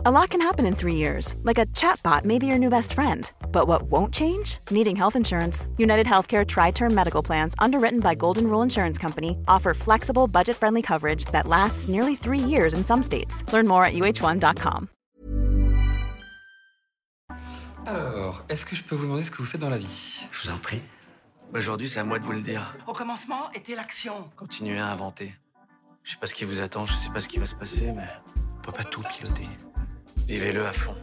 A lot can happen in three years, like a chatbot may be your new best friend. But what won't change? Needing health insurance. United Healthcare Tri Term Medical Plans, underwritten by Golden Rule Insurance Company, offer flexible, budget friendly coverage that lasts nearly three years in some states. Learn more at uh1.com. Alors, est-ce que je peux vous demander ce que vous faites dans la vie Je vous en prie. Aujourd'hui, c'est à moi de vous le dire. Au commencement était l'action. Continuez à inventer. Je sais pas ce qui vous attend, je sais pas ce qui va se passer, mais on peut pas tout piloter. Vivez-le à fond.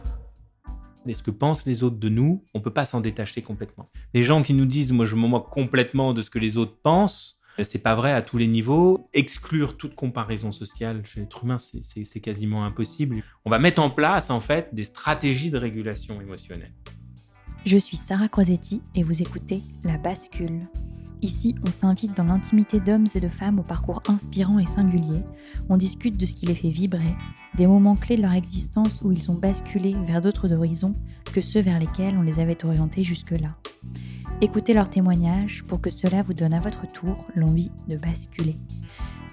Et ce que pensent les autres de nous, on peut pas s'en détacher complètement. Les gens qui nous disent, moi je me moque complètement de ce que les autres pensent, c'est pas vrai à tous les niveaux. Exclure toute comparaison sociale chez l'être humain, c'est c'est quasiment impossible. On va mettre en place en fait des stratégies de régulation émotionnelle. Je suis Sarah Crosetti et vous écoutez La Bascule. Ici, on s'invite dans l'intimité d'hommes et de femmes au parcours inspirant et singulier. On discute de ce qui les fait vibrer, des moments clés de leur existence où ils ont basculé vers d'autres horizons que ceux vers lesquels on les avait orientés jusque-là. Écoutez leurs témoignages pour que cela vous donne à votre tour l'envie de basculer.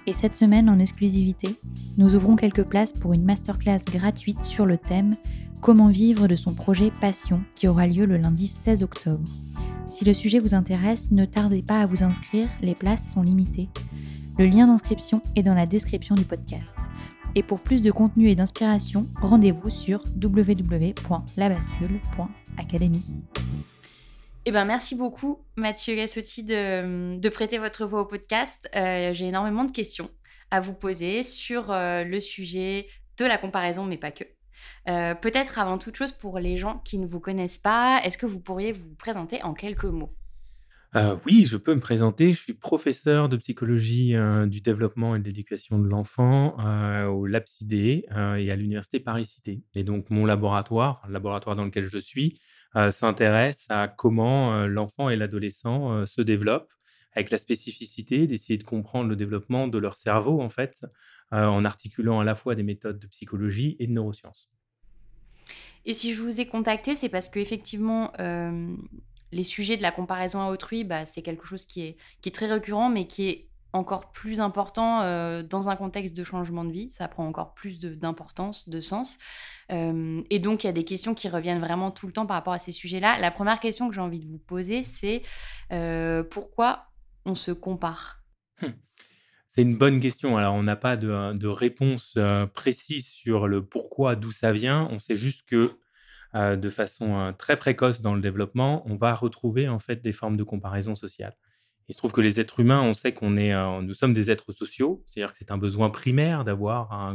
Et cette semaine, en exclusivité, nous ouvrons quelques places pour une masterclass gratuite sur le thème Comment vivre de son projet Passion qui aura lieu le lundi 16 octobre. Si le sujet vous intéresse, ne tardez pas à vous inscrire, les places sont limitées. Le lien d'inscription est dans la description du podcast. Et pour plus de contenu et d'inspiration, rendez-vous sur www.labascule.academy. Eh ben, merci beaucoup, Mathieu Gassotti, de, prêter votre voix au podcast. Euh, J'ai énormément de questions à vous poser sur euh, le sujet de la comparaison, mais pas que. Euh, Peut-être avant toute chose, pour les gens qui ne vous connaissent pas, est-ce que vous pourriez vous présenter en quelques mots? Euh, oui, je peux me présenter. Je suis professeur de psychologie euh, du développement et de l'éducation de l'enfant au LabCID euh, et à l'Université Paris-Cité. Et donc, mon laboratoire, le laboratoire dans lequel je suis, s'intéresse à comment l'enfant et l'adolescent se développent, avec la spécificité d'essayer de comprendre le développement de leur cerveau, en fait, en articulant à la fois des méthodes de psychologie et de neurosciences. Et si je vous ai contacté, c'est parce qu'effectivement, euh, les sujets de la comparaison à autrui, bah, c'est quelque chose qui est, très récurrent, mais qui est encore plus important euh, dans un contexte de changement de vie. Ça prend encore plus d'importance, de, sens. Euh, et donc, il y a des questions qui reviennent vraiment tout le temps par rapport à ces sujets-là. La première question que j'ai envie de vous poser, c'est euh, pourquoi on se compare? C'est une bonne question. Alors, on n'a pas de, de réponse euh, précise sur le pourquoi, d'où ça vient. On sait juste que euh, de façon euh, très précoce dans le développement, on va retrouver en fait des formes de comparaison sociale. Il se trouve que les êtres humains, on sait qu'on est, euh, nous sommes des êtres sociaux, c'est-à-dire que c'est un besoin primaire d'avoir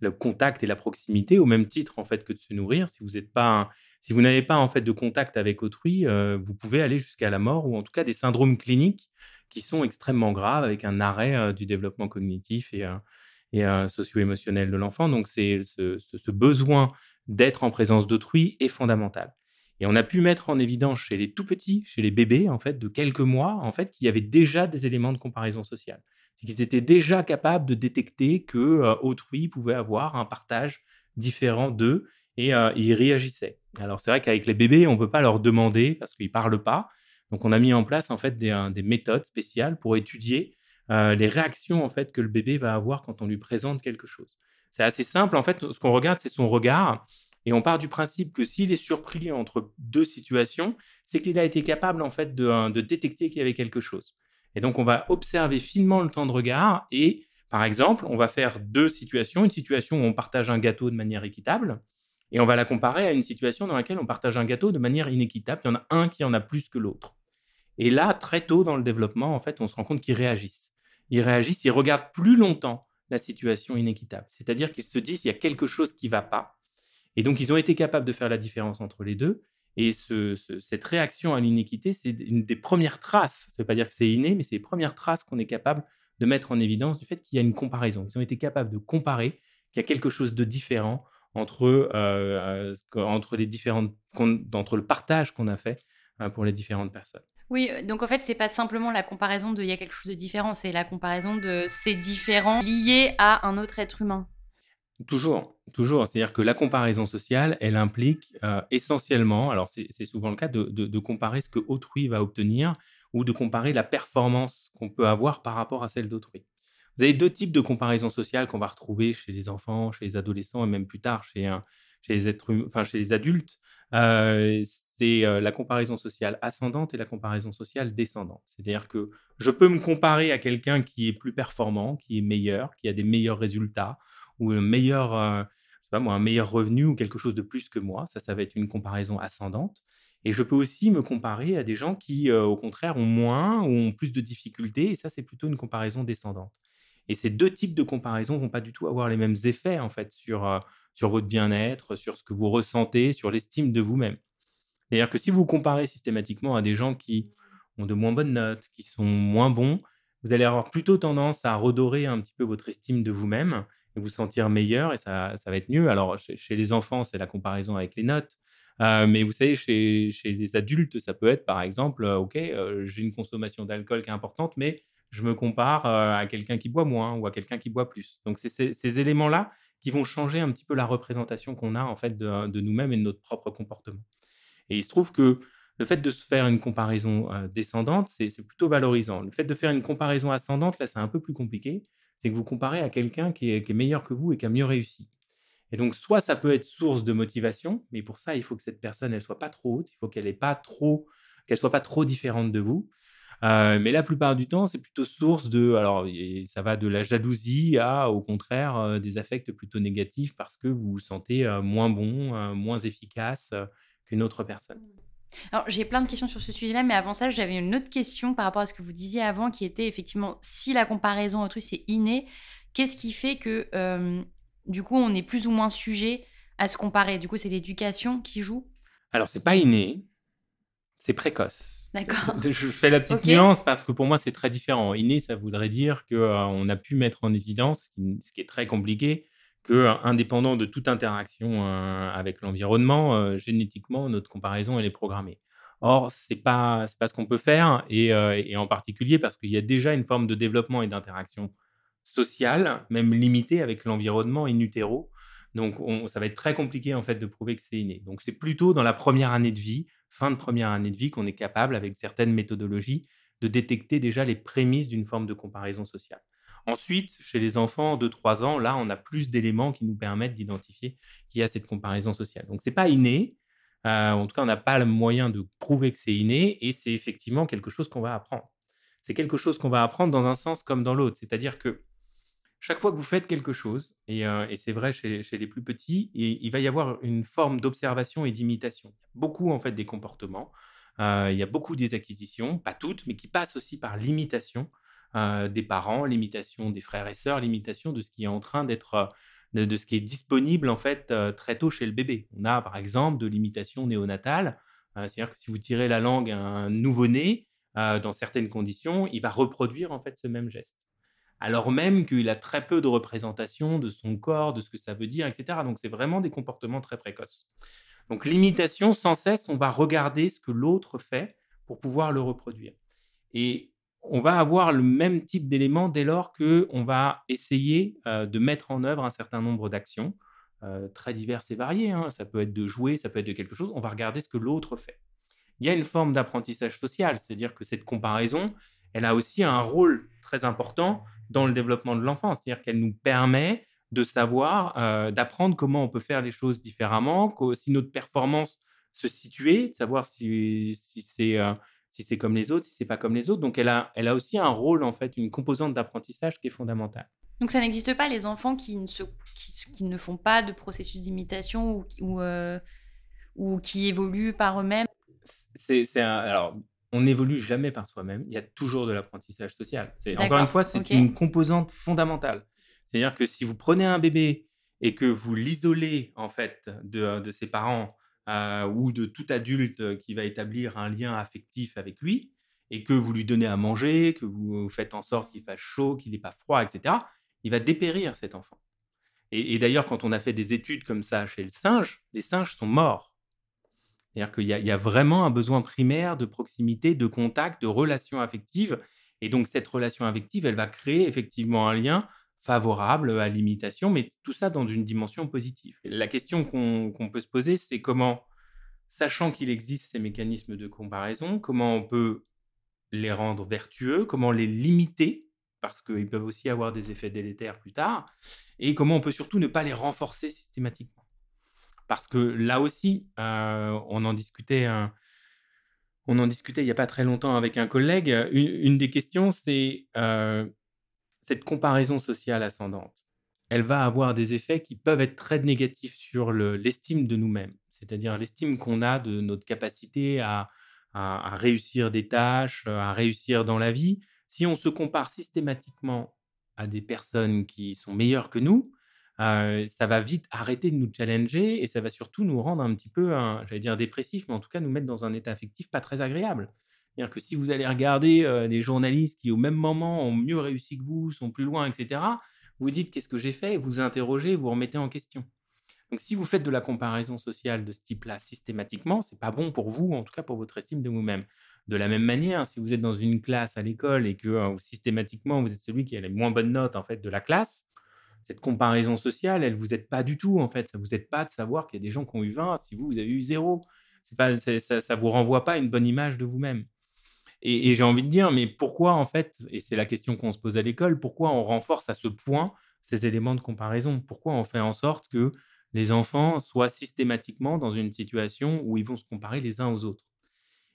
le contact et la proximité au même titre en fait que de se nourrir. Si vous si vous n'avez pas en fait de contact avec autrui, euh, vous pouvez aller jusqu'à la mort ou en tout cas des syndromes cliniques qui sont extrêmement graves avec un arrêt du développement cognitif et, et socio-émotionnel de l'enfant. Donc, c'est ce, besoin d'être en présence d'autrui est fondamental. Et on a pu mettre en évidence chez les tout petits, chez les bébés, en fait, de quelques mois, en fait, qu'il y avait déjà des éléments de comparaison sociale. C'est qu'ils étaient déjà capables de détecter que autrui pouvait avoir un partage différent d'eux et ils réagissaient. Alors, c'est vrai qu'avec les bébés, on ne peut pas leur demander parce qu'ils ne parlent pas. Donc, on a mis en place, en fait, des, euh, des méthodes spéciales pour étudier euh, les réactions, en fait, que le bébé va avoir quand on lui présente quelque chose. C'est assez simple. En fait, ce qu'on regarde, c'est son regard. Et on part du principe que s'il est surpris entre deux situations, c'est qu'il a été capable en fait de, de détecter qu'il y avait quelque chose. Et donc on va observer finement le temps de regard et par exemple, on va faire deux situations, une situation où on partage un gâteau de manière équitable et on va la comparer à une situation dans laquelle on partage un gâteau de manière inéquitable. Il y en a un qui en a plus que l'autre. Et là, très tôt dans le développement, en fait, on se rend compte qu'ils réagissent. Ils réagissent, ils regardent plus longtemps la situation inéquitable. C'est-à-dire qu'ils se disent qu'il y a quelque chose qui ne va pas. Et donc, ils ont été capables de faire la différence entre les deux. Et cette réaction à l'inéquité, c'est une des premières traces. Ça ne veut pas dire que c'est inné, mais c'est les premières traces qu'on est capable de mettre en évidence du fait qu'il y a une comparaison. Ils ont été capables de comparer qu'il y a quelque chose de différent entre, euh, euh, entre, les différentes, entre le partage qu'on a fait euh, pour les différentes personnes. Oui, donc en fait, c'est pas simplement la comparaison de il y a quelque chose de différent, c'est la comparaison de ces différents liés à un autre être humain. Toujours, toujours. C'est-à-dire que la comparaison sociale, elle implique essentiellement, alors c'est souvent le cas, de, de, comparer ce que autrui va obtenir ou de comparer la performance qu'on peut avoir par rapport à celle d'autrui. Vous avez deux types de comparaison sociale qu'on va retrouver chez les enfants, chez les adolescents et même plus tard chez, chez, les, êtres, enfin, chez les adultes. C'est la comparaison sociale ascendante et la comparaison sociale descendante. C'est-à-dire que je peux me comparer à quelqu'un qui est plus performant, qui est meilleur, qui a des meilleurs résultats ou un meilleur, pas moi, un meilleur revenu ou quelque chose de plus que moi. Ça, ça va être une comparaison ascendante. Et je peux aussi me comparer à des gens qui, au contraire, ont moins ou ont plus de difficultés. Et ça, c'est plutôt une comparaison descendante. Et ces deux types de comparaisons vont pas du tout avoir les mêmes effets, en fait, sur, sur votre bien-être, sur ce que vous ressentez, sur l'estime de vous-même. C'est-à-dire que si vous comparez systématiquement à des gens qui ont de moins bonnes notes, qui sont moins bons, vous allez avoir plutôt tendance à redorer un petit peu votre estime de vous-même et vous sentir meilleur et ça, va être mieux. Alors, chez les enfants, c'est la comparaison avec les notes. Euh, mais vous savez, chez, les adultes, ça peut être par exemple, euh, OK, euh, j'ai une consommation d'alcool qui est importante, mais je me compare à quelqu'un qui boit moins ou à quelqu'un qui boit plus. Donc, c'est ces, éléments-là qui vont changer un petit peu la représentation qu'on a en fait de, nous-mêmes et de notre propre comportement. Et il se trouve que le fait de se faire une comparaison descendante, c'est plutôt valorisant. Le fait de faire une comparaison ascendante, là, c'est un peu plus compliqué. C'est que vous comparez à quelqu'un qui est, meilleur que vous et qui a mieux réussi. Et donc, soit ça peut être source de motivation, mais pour ça, il faut que cette personne, elle soit pas trop haute, il faut qu'elle ait pas trop, qu'elle soit pas trop différente de vous. Euh, mais la plupart du temps, c'est plutôt source de, alors ça va de la jalousie à, au contraire, euh, des affects plutôt négatifs parce que vous vous sentez euh, moins bon, moins efficace qu'une autre personne. Alors, j'ai plein de questions sur ce sujet-là, mais avant ça, j'avais une autre question par rapport à ce que vous disiez avant, qui était effectivement, si la comparaison autrui, c'est inné, qu'est-ce qui fait que du coup, on est plus ou moins sujet à se comparer? Du coup, c'est l'éducation qui joue? Alors, c'est pas inné, c'est précoce. D'accord. Je fais la petite nuance parce que pour moi, c'est très différent. Inné, ça voudrait dire qu'on euh, a pu mettre en évidence, ce qui est très compliqué, euh, indépendant de toute interaction euh, avec l'environnement, génétiquement, notre comparaison, est programmée. Or, ce n'est pas, pas ce qu'on peut faire, et, en particulier parce qu'il y a déjà une forme de développement et d'interaction social, même limité avec l'environnement in utero. Donc, ça va être très compliqué en fait de prouver que c'est inné. Donc, c'est plutôt dans la première année de vie, fin de première année de vie, qu'on est capable, avec certaines méthodologies, de détecter déjà les prémices d'une forme de comparaison sociale. Ensuite, chez les enfants de 3 ans, là, on a plus d'éléments qui nous permettent d'identifier qu'il y a cette comparaison sociale. Donc, c'est pas inné. Euh, en tout cas, on n'a pas le moyen de prouver que c'est inné, et c'est effectivement quelque chose qu'on va apprendre. C'est quelque chose qu'on va apprendre dans un sens comme dans l'autre. C'est-à-dire que chaque fois que vous faites quelque chose, et, c'est vrai chez, les plus petits, il va y avoir une forme d'observation et d'imitation. Beaucoup en fait des comportements, il y a beaucoup des acquisitions, pas toutes, mais qui passent aussi par l'imitation des parents, l'imitation des frères et sœurs, l'imitation de ce qui est en train d'être, de, ce qui est disponible en fait très tôt chez le bébé. On a par exemple de l'imitation néonatale, c'est-à-dire que si vous tirez la langue à un nouveau-né, dans certaines conditions, il va reproduire en fait ce même geste alors même qu'il a très peu de représentation de son corps, de ce que ça veut dire, etc. Donc c'est vraiment des comportements très précoces. Donc l'imitation, sans cesse, on va regarder ce que l'autre fait pour pouvoir le reproduire. Et on va avoir le même type d'éléments dès lors qu'on va essayer euh, de mettre en œuvre un certain nombre d'actions, euh, très diverses et variées. Hein. Ça peut être de jouer, ça peut être de quelque chose. On va regarder ce que l'autre fait. Il y a une forme d'apprentissage social, c'est-à-dire que cette comparaison, elle a aussi un rôle très important dans le développement de l'enfant. C'est-à-dire qu'elle nous permet de savoir, d'apprendre comment on peut faire les choses différemment, si notre performance se situait, de savoir si, si c'est si c'est comme les autres, si c'est pas comme les autres. Donc elle a, elle a aussi un rôle en fait, une composante d'apprentissage qui est fondamentale. Donc ça n'existe pas les enfants qui ne, se, qui, ne font pas de processus d'imitation ou, ou, ou, qui évoluent par eux-mêmes? C'est alors on n'évolue jamais par soi-même. Il y a toujours de l'apprentissage social. Encore une fois, c'est une composante fondamentale. C'est-à-dire que si vous prenez un bébé et que vous l'isolez en fait de, de ses parents euh, ou de tout adulte qui va établir un lien affectif avec lui, et que vous lui donnez à manger, que vous faites en sorte qu'il fasse chaud, qu'il n'ait pas froid, etc., il va dépérir cet enfant. Et, d'ailleurs, quand on a fait des études comme ça chez le singe, les singes sont morts. C'est-à-dire qu'il y, a vraiment un besoin primaire de proximité, de contact, de relation affective. Et donc, cette relation affective, elle va créer effectivement un lien favorable à l'imitation, mais tout ça dans une dimension positive. La question qu'on peut se poser, c'est comment, sachant qu'il existe ces mécanismes de comparaison, comment on peut les rendre vertueux, comment les limiter, parce qu'ils peuvent aussi avoir des effets délétères plus tard, et comment on peut surtout ne pas les renforcer systématiquement. Parce que là aussi, euh, on en discutait on en discutait il n'y a pas très longtemps avec un collègue. Une, des questions, c'est euh, cette comparaison sociale ascendante, elle va avoir des effets qui peuvent être très négatifs sur l'estime de nous-mêmes, c'est-à-dire l'estime qu'on a de notre capacité à, réussir des tâches, à réussir dans la vie. Si on se compare systématiquement à des personnes qui sont meilleures que nous, euh, ça va vite arrêter de nous challenger et ça va surtout nous rendre un petit peu, j'allais dire dépressif, mais en tout cas nous mettre dans un état affectif pas très agréable. C'est-à-dire que si vous allez regarder les journalistes qui, au même moment, ont mieux réussi que vous, sont plus loin, etc., vous dites qu'est-ce que j'ai fait, vous interrogez, vous remettez en question. Donc, si vous faites de la comparaison sociale de ce type-là systématiquement, c'est pas bon pour vous, en tout cas pour votre estime de vous-même. De la même manière, si vous êtes dans une classe à l'école et que systématiquement vous êtes celui qui a les moins bonnes notes en fait de la classe, cette comparaison sociale, elle vous aide pas du tout en fait. Ça vous aide pas de savoir qu'il y a des gens qui ont eu 20 si vous, vous avez eu 0. C'est pas, ça, ça vous renvoie pas une bonne image de vous-même. Et, j'ai envie de dire, mais pourquoi en fait, et c'est la question qu'on se pose à l'école, pourquoi on renforce à ce point ces éléments de comparaison? Pourquoi on fait en sorte que les enfants soient systématiquement dans une situation où ils vont se comparer les uns aux autres?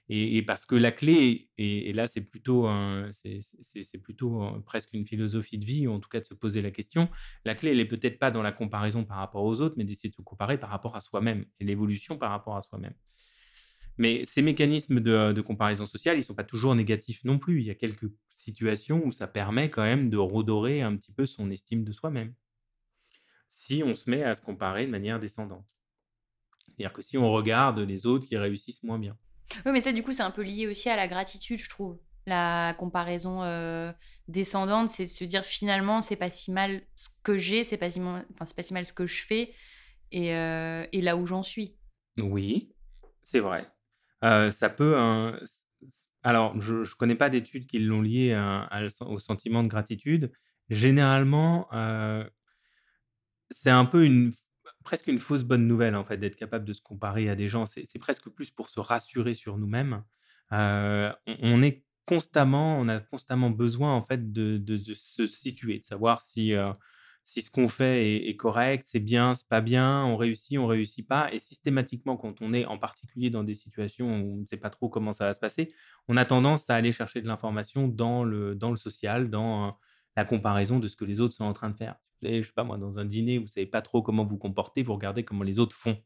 Et, parce que la clé, et, là c'est plutôt, c'est plutôt presque une philosophie de vie, ou en tout cas de se poser la question, la clé elle est peut-être pas dans la comparaison par rapport aux autres, mais d'essayer de se comparer par rapport à soi-même, et l'évolution par rapport à soi-même. Mais ces mécanismes de, comparaison sociale, ils ne sont pas toujours négatifs non plus. Il y a quelques situations où ça permet quand même de redorer un petit peu son estime de soi-même. Si on se met à se comparer de manière descendante. C'est-à-dire que si on regarde les autres qui réussissent moins bien. Oui, mais ça, du coup, c'est un peu lié aussi à la gratitude, je trouve. La comparaison euh, descendante, c'est de se dire finalement, c'est pas si mal ce que j'ai, c'est pas, si enfin, pas si mal ce que je fais et, euh, et là où j'en suis. Oui, c'est vrai ça peut, alors je ne connais pas d'études qui l'ont lié au sentiment de gratitude. Généralement, c'est un peu presque une fausse bonne nouvelle, en fait, d'être capable de se comparer à des gens. C'est presque plus pour se rassurer sur nous-mêmes. on est constamment on a constamment besoin, en fait, de se situer, de savoir si, si ce qu'on fait est, correct, c'est bien, c'est pas bien, on réussit, on réussit pas. Et systématiquement, quand on est en particulier dans des situations où on ne sait pas trop comment ça va se passer, on a tendance à aller chercher de l'information dans le, dans le social, dans euh, la comparaison de ce que les autres sont en train de faire. Vous je sais pas moi, dans un dîner, vous savez pas trop comment vous comporter, vous regardez comment les autres font.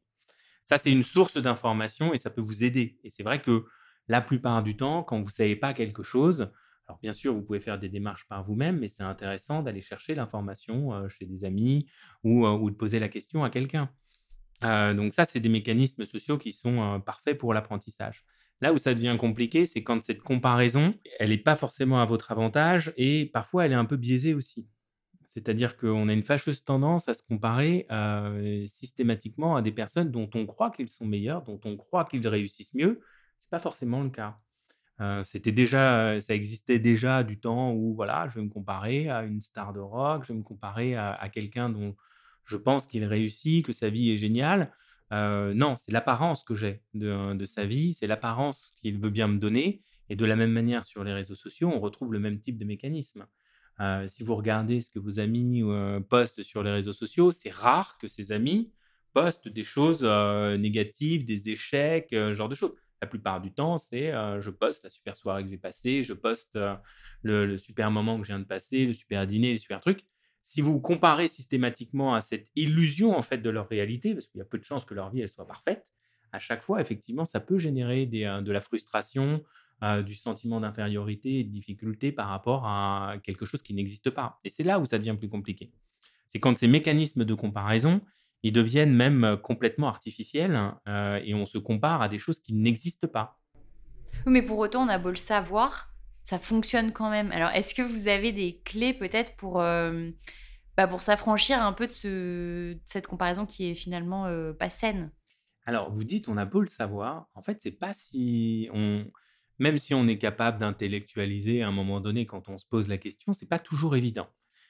Ça, c'est une source d'information et ça peut vous aider. Et c'est vrai que la plupart du temps, quand vous savez pas quelque chose, alors bien sûr, vous pouvez faire des démarches par vous-même, mais c'est intéressant d'aller chercher l'information chez des amis ou, de poser la question à quelqu'un. donc ça, c'est des mécanismes sociaux qui sont parfaits pour l'apprentissage. Là où ça devient compliqué, c'est quand cette comparaison, elle n'est pas forcément à votre avantage et parfois elle est un peu biaisée aussi. C'est-à-dire qu'on a une fâcheuse tendance à se comparer systématiquement à des personnes dont on croit qu'ils sont meilleurs, dont on croit qu'ils réussissent mieux. Ce n'est pas forcément le cas c'était déjà, ça existait déjà du temps où voilà, je vais me comparer à une star de rock, je vais me comparer à, quelqu'un dont je pense qu'il réussit, que sa vie est géniale. non, c'est l'apparence que j'ai de, sa vie, c'est l'apparence qu'il veut bien me donner. Et de la même manière, sur les réseaux sociaux, on retrouve le même type de mécanisme. Euh, si vous regardez ce que vos amis euh, postent sur les réseaux sociaux, c'est rare que ces amis postent des choses euh, négatives, des échecs, ce genre de choses. La plupart du temps, c'est je poste la super soirée que j'ai passée, je poste le, super moment que je viens de passer, le super dîner, les super trucs. Si vous comparez systématiquement à cette illusion en fait de leur réalité, parce qu'il y a peu de chances que leur vie elle soit parfaite, à chaque fois, effectivement, ça peut générer de la frustration, du sentiment d'infériorité et de difficulté par rapport à quelque chose qui n'existe pas. Et c'est là où ça devient plus compliqué. C'est quand ces mécanismes de comparaison, ils deviennent même complètement artificiels et on se compare à des choses qui n'existent pas. Oui, mais pour autant, on a beau le savoir, ça fonctionne quand même. Alors, est-ce que vous avez des clés peut-être pour, bah, pour s'affranchir un peu de, ce, de, cette comparaison qui est finalement pas saine? Alors, vous dites, on a beau le savoir, en fait, c'est pas si on même si on est capable d'intellectualiser à un moment donné quand on se pose la question, c'est pas toujours évident.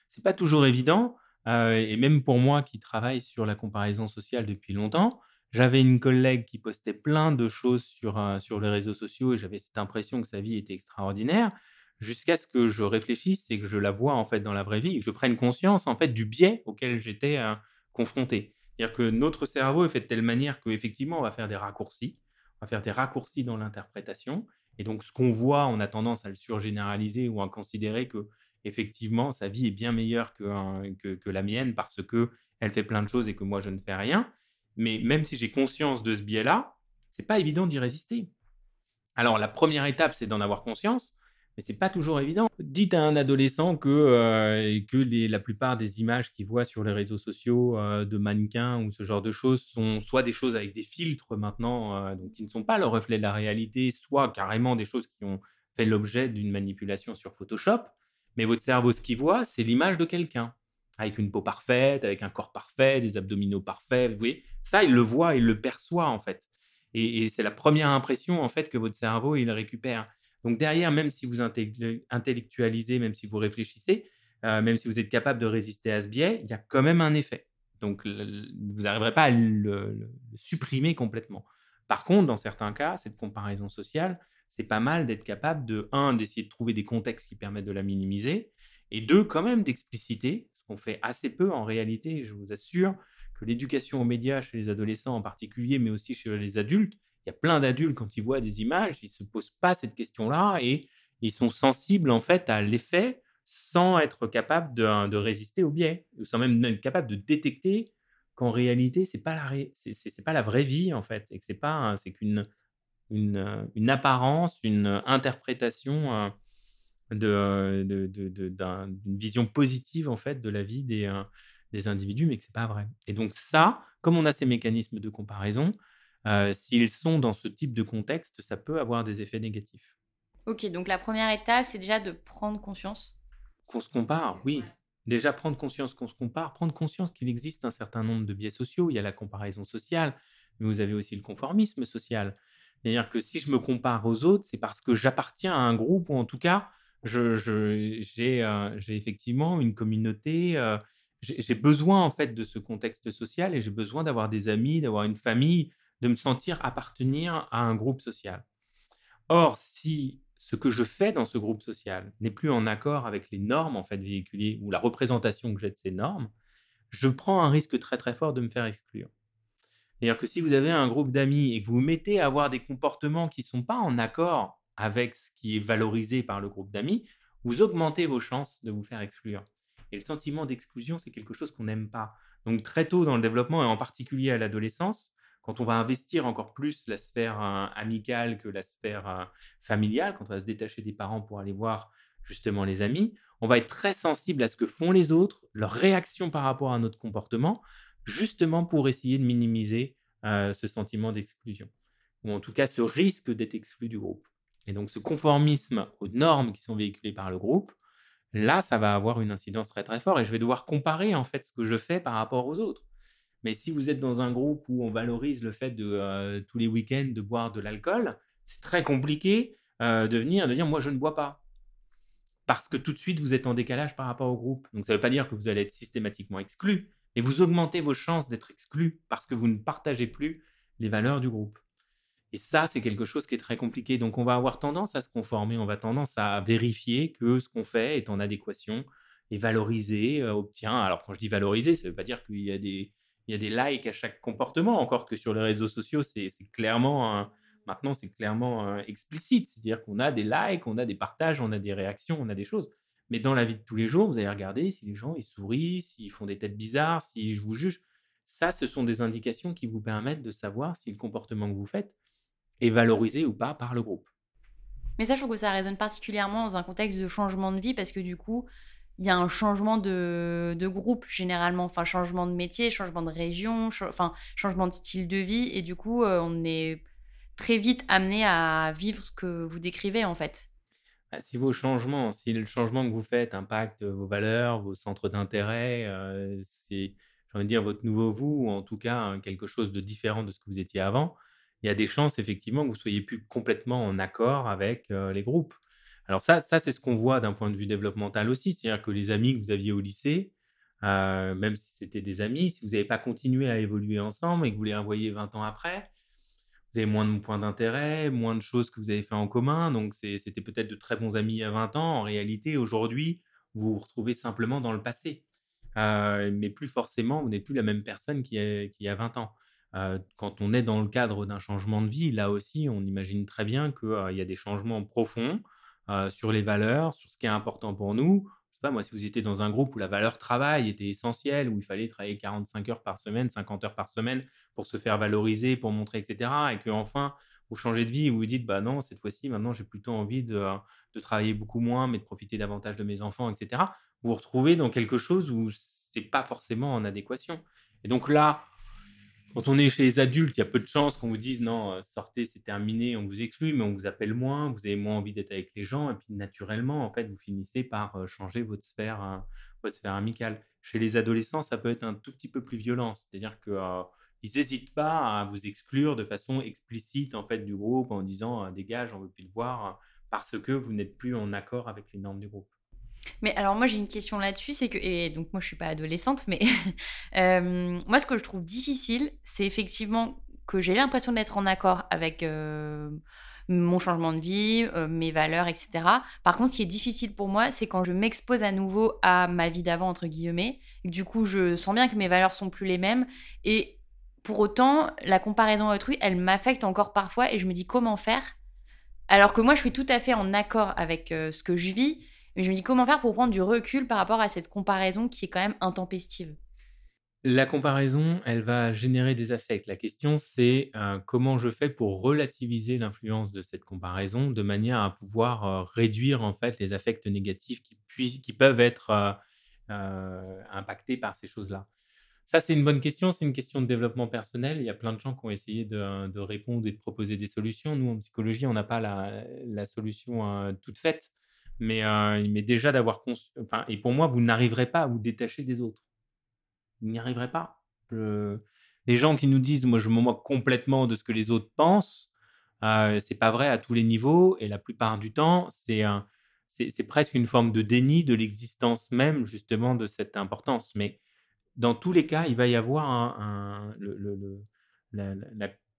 C'est pas toujours évident, euh, et même pour moi qui travaille sur la comparaison sociale depuis longtemps, j'avais une collègue qui postait plein de choses sur, euh, sur les réseaux sociaux et j'avais cette impression que sa vie était extraordinaire, jusqu'à ce que je réfléchisse et que je la vois en fait dans la vraie vie et que je prenne conscience en fait du biais auquel j'étais euh, confronté. C'est-à-dire que notre cerveau est fait de telle manière qu'effectivement on va faire des raccourcis, on va faire des raccourcis dans l'interprétation et donc, ce qu'on voit, on a tendance à le surgénéraliser ou à considérer que effectivement sa vie est bien meilleure que, que, la mienne parce que elle fait plein de choses et que moi je ne fais rien. Mais même si j'ai conscience de ce biais-là, c'est pas évident d'y résister. Alors la première étape, c'est d'en avoir conscience mais c'est pas toujours évident. Dites à un adolescent que, euh, que la plupart des images qu'il voit sur les réseaux sociaux euh, de mannequins ou ce genre de choses sont soit des choses avec des filtres maintenant, euh, donc qui ne sont pas le reflet de la réalité, soit carrément des choses qui ont fait l'objet d'une manipulation sur Photoshop. Mais votre cerveau, ce qu'il voit, c'est l'image de quelqu'un avec une peau parfaite, avec un corps parfait, des abdominaux parfaits. Vous voyez, ça, il le voit, il le perçoit en fait. Et, c'est la première impression en fait que votre cerveau il récupère. Donc derrière, même si vous intellectualisez, même si vous réfléchissez, euh, même si vous êtes capable de résister à ce biais, il y a quand même un effet. Donc vous n'arriverez pas à le, supprimer complètement. Par contre, dans certains cas, cette comparaison sociale, c'est pas mal d'être capable de, un, d'essayer de trouver des contextes qui permettent de la minimiser, et deux, quand même d'expliciter, ce qu'on fait assez peu en réalité, je vous assure que l'éducation aux médias chez les adolescents en particulier, mais aussi chez les adultes, il y a plein d'adultes, quand ils voient des images, ils ne se posent pas cette question-là et ils sont sensibles en fait à l'effet sans être capables de, résister au biais, sans même être capables de détecter qu'en réalité, ce n'est pas, la c'est, pas la vraie vie en fait, et que c'est, pas, c'est une, une, apparence, une interprétation euh, de, d'une vision positive en fait de la vie des, des individus, mais que ce n'est pas vrai. Et donc ça, comme on a ces mécanismes de comparaison, s'ils sont dans ce type de contexte, ça peut avoir des effets négatifs. Ok, donc la première étape, c'est déjà de prendre conscience? Qu'on se compare, oui. Déjà prendre conscience qu'on se compare, prendre conscience qu'il existe un certain nombre de biais sociaux. Il y a la comparaison sociale, mais vous avez aussi le conformisme social. C'est-à-dire que si je me compare aux autres, c'est parce que j'appartiens à un groupe, ou en tout cas, j'ai effectivement une communauté, j'ai besoin en fait de ce contexte social et j'ai besoin d'avoir des amis, d'avoir une famille, de me sentir appartenir à un groupe social. Or, si ce que je fais dans ce groupe social n'est plus en accord avec les normes en fait véhiculées ou la représentation que j'ai de ces normes, je prends un risque très très fort de me faire exclure. C'est-à-dire que si vous avez un groupe d'amis et que vous vous mettez à avoir des comportements qui ne sont pas en accord avec ce qui est valorisé par le groupe d'amis, vous augmentez vos chances de vous faire exclure. Et le sentiment d'exclusion, c'est quelque chose qu'on n'aime pas. Donc très tôt dans le développement, et en particulier à l'adolescence, quand on va investir encore plus la sphère euh, amicale que la sphère euh, familiale, quand on va se détacher des parents pour aller voir justement les amis, on va être très sensible à ce que font les autres, leur réaction par rapport à notre comportement, justement pour essayer de minimiser euh, ce sentiment d'exclusion, ou en tout cas ce risque d'être exclu du groupe. Et donc ce conformisme aux normes qui sont véhiculées par le groupe, là, ça va avoir une incidence très très forte et je vais devoir comparer en fait ce que je fais par rapport aux autres. Mais si vous êtes dans un groupe où on valorise le fait de euh, tous les week-ends de boire de l'alcool, c'est très compliqué euh, de venir de dire moi je ne bois pas. Parce que tout de suite vous êtes en décalage par rapport au groupe. Donc ça ne veut pas dire que vous allez être systématiquement exclu, mais vous augmentez vos chances d'être exclu parce que vous ne partagez plus les valeurs du groupe. Et ça, c'est quelque chose qui est très compliqué. Donc, on va avoir tendance à se conformer, on va tendance à vérifier que ce qu'on fait est en adéquation et valorisé, euh, obtient. Alors, quand je dis valoriser, ça ne veut pas dire qu'il y a des, il y a des likes à chaque comportement, encore que sur les réseaux sociaux, c'est clairement, maintenant, c'est clairement euh, explicite. C'est-à-dire qu'on a des likes, on a des partages, on a des réactions, on a des choses. Mais dans la vie de tous les jours, vous allez regarder si les gens ils sourient, s'ils font des têtes bizarres, si je vous juge. Ça, ce sont des indications qui vous permettent de savoir si le comportement que vous faites est valorisé ou pas par le groupe. Mais ça, je trouve que ça résonne particulièrement dans un contexte de changement de vie parce que du coup, il y a un changement de, groupe généralement, enfin changement de métier, changement de région, enfin changement de style de vie et du coup, euh, on est très vite amené à vivre ce que vous décrivez en fait. Bah, si vos changements, si le changement que vous faites impacte vos valeurs, vos centres d'intérêt, euh, c'est, j'ai envie de dire, votre nouveau vous, ou en tout cas hein, quelque chose de différent de ce que vous étiez avant, il y a des chances effectivement que vous soyez plus complètement en accord avec euh, les groupes. Alors ça, ça c'est ce qu'on voit d'un point de vue développemental aussi, c'est-à-dire que les amis que vous aviez au lycée, euh, même si c'était des amis, si vous n'avez pas continué à évoluer ensemble et que vous les revoyez 20 ans après, moins de points d'intérêt, moins de choses que vous avez fait en commun. Donc, c'était peut-être de très bons amis à 20 ans. En réalité, aujourd'hui, vous vous retrouvez simplement dans le passé. Euh, mais plus forcément, vous n'êtes plus la même personne qu'il y a, 20 ans. Euh, quand on est dans le cadre d'un changement de vie, là aussi, on imagine très bien qu'il euh, y a des changements profonds sur les valeurs, sur ce qui est important pour nous pas, moi, si vous étiez dans un groupe où la valeur travail était essentielle, où il fallait travailler 45 heures par semaine, 50 heures par semaine pour se faire valoriser, pour montrer, etc. Et que enfin, vous changez de vie, vous vous dites, bah non, cette fois-ci, maintenant, j'ai plutôt envie de, de, travailler beaucoup moins, mais de profiter davantage de mes enfants, etc. Vous vous retrouvez dans quelque chose où c'est pas forcément en adéquation. Et donc là, quand on est chez les adultes, il y a peu de chances qu'on vous dise non, euh, sortez, c'est terminé, on vous exclut, mais on vous appelle moins, vous avez moins envie d'être avec les gens, et puis naturellement, en fait, vous finissez par euh, changer votre sphère, votre sphère amicale. Chez les adolescents, ça peut être un tout petit peu plus violent, c'est-à-dire euh, n'hésitent pas à vous exclure de façon explicite en fait du groupe en disant dégage, on veut plus te voir parce que vous n'êtes plus en accord avec les normes du groupe. Mais alors moi j'ai une question là-dessus, c'est que et donc moi je suis pas adolescente, mais euh, moi ce que je trouve difficile, c'est effectivement que j'ai l'impression d'être en accord avec euh, mon changement de vie, euh, mes valeurs, etc. Par contre, ce qui est difficile pour moi, c'est quand je m'expose à nouveau à ma vie d'avant entre guillemets. du coup, je sens bien que mes valeurs sont plus les mêmes et pour autant, la comparaison à autrui, elle m'affecte encore parfois et je me dis comment faire? Alors que moi je suis tout à fait en accord avec ce que je vis mais je me dis comment faire pour prendre du recul par rapport à cette comparaison qui est quand même intempestive? La comparaison, elle va générer des affects. La question, c'est euh, comment je fais pour relativiser l'influence de cette comparaison de manière à pouvoir euh, réduire en fait les affects négatifs qui, peuvent être euh, impactés par ces choses-là? Ça, c'est une bonne question. C'est une question de développement personnel. Il y a plein de gens qui ont essayé de, répondre et de proposer des solutions. Nous, en psychologie, on n'a pas la, solution toute faite. Mais, mais déjà d'avoir enfin, et pour moi, vous n'arriverez pas à vous détacher des autres. Vous n'y arriverez pas. Les gens qui nous disent, moi, je me moque complètement de ce que les autres pensent, euh, c'est pas vrai à tous les niveaux. Et la plupart du temps, c'est c'est presque une forme de déni de l'existence même, justement, de cette importance. Mais dans tous les cas, il va y avoir un,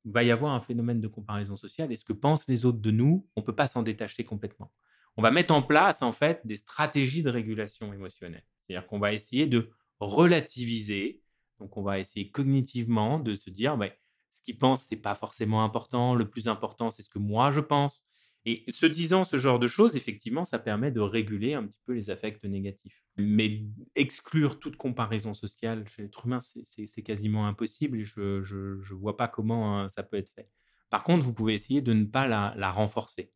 va y avoir un phénomène de comparaison sociale. Et ce que pensent les autres de nous, on ne peut pas s'en détacher complètement on va mettre en place en fait des stratégies de régulation émotionnelle. C'est-à-dire qu'on va essayer de relativiser. Donc, on va essayer cognitivement de se dire, bah, ce qu'ils pensent, c'est pas forcément important. Le plus important, c'est ce que moi je pense. Et se disant ce genre de choses, effectivement, ça permet de réguler un petit peu les affects négatifs. Mais exclure toute comparaison sociale chez l'être humain, c'est quasiment impossible. je ne vois pas comment hein, ça peut être fait. Par contre, vous pouvez essayer de ne pas la renforcer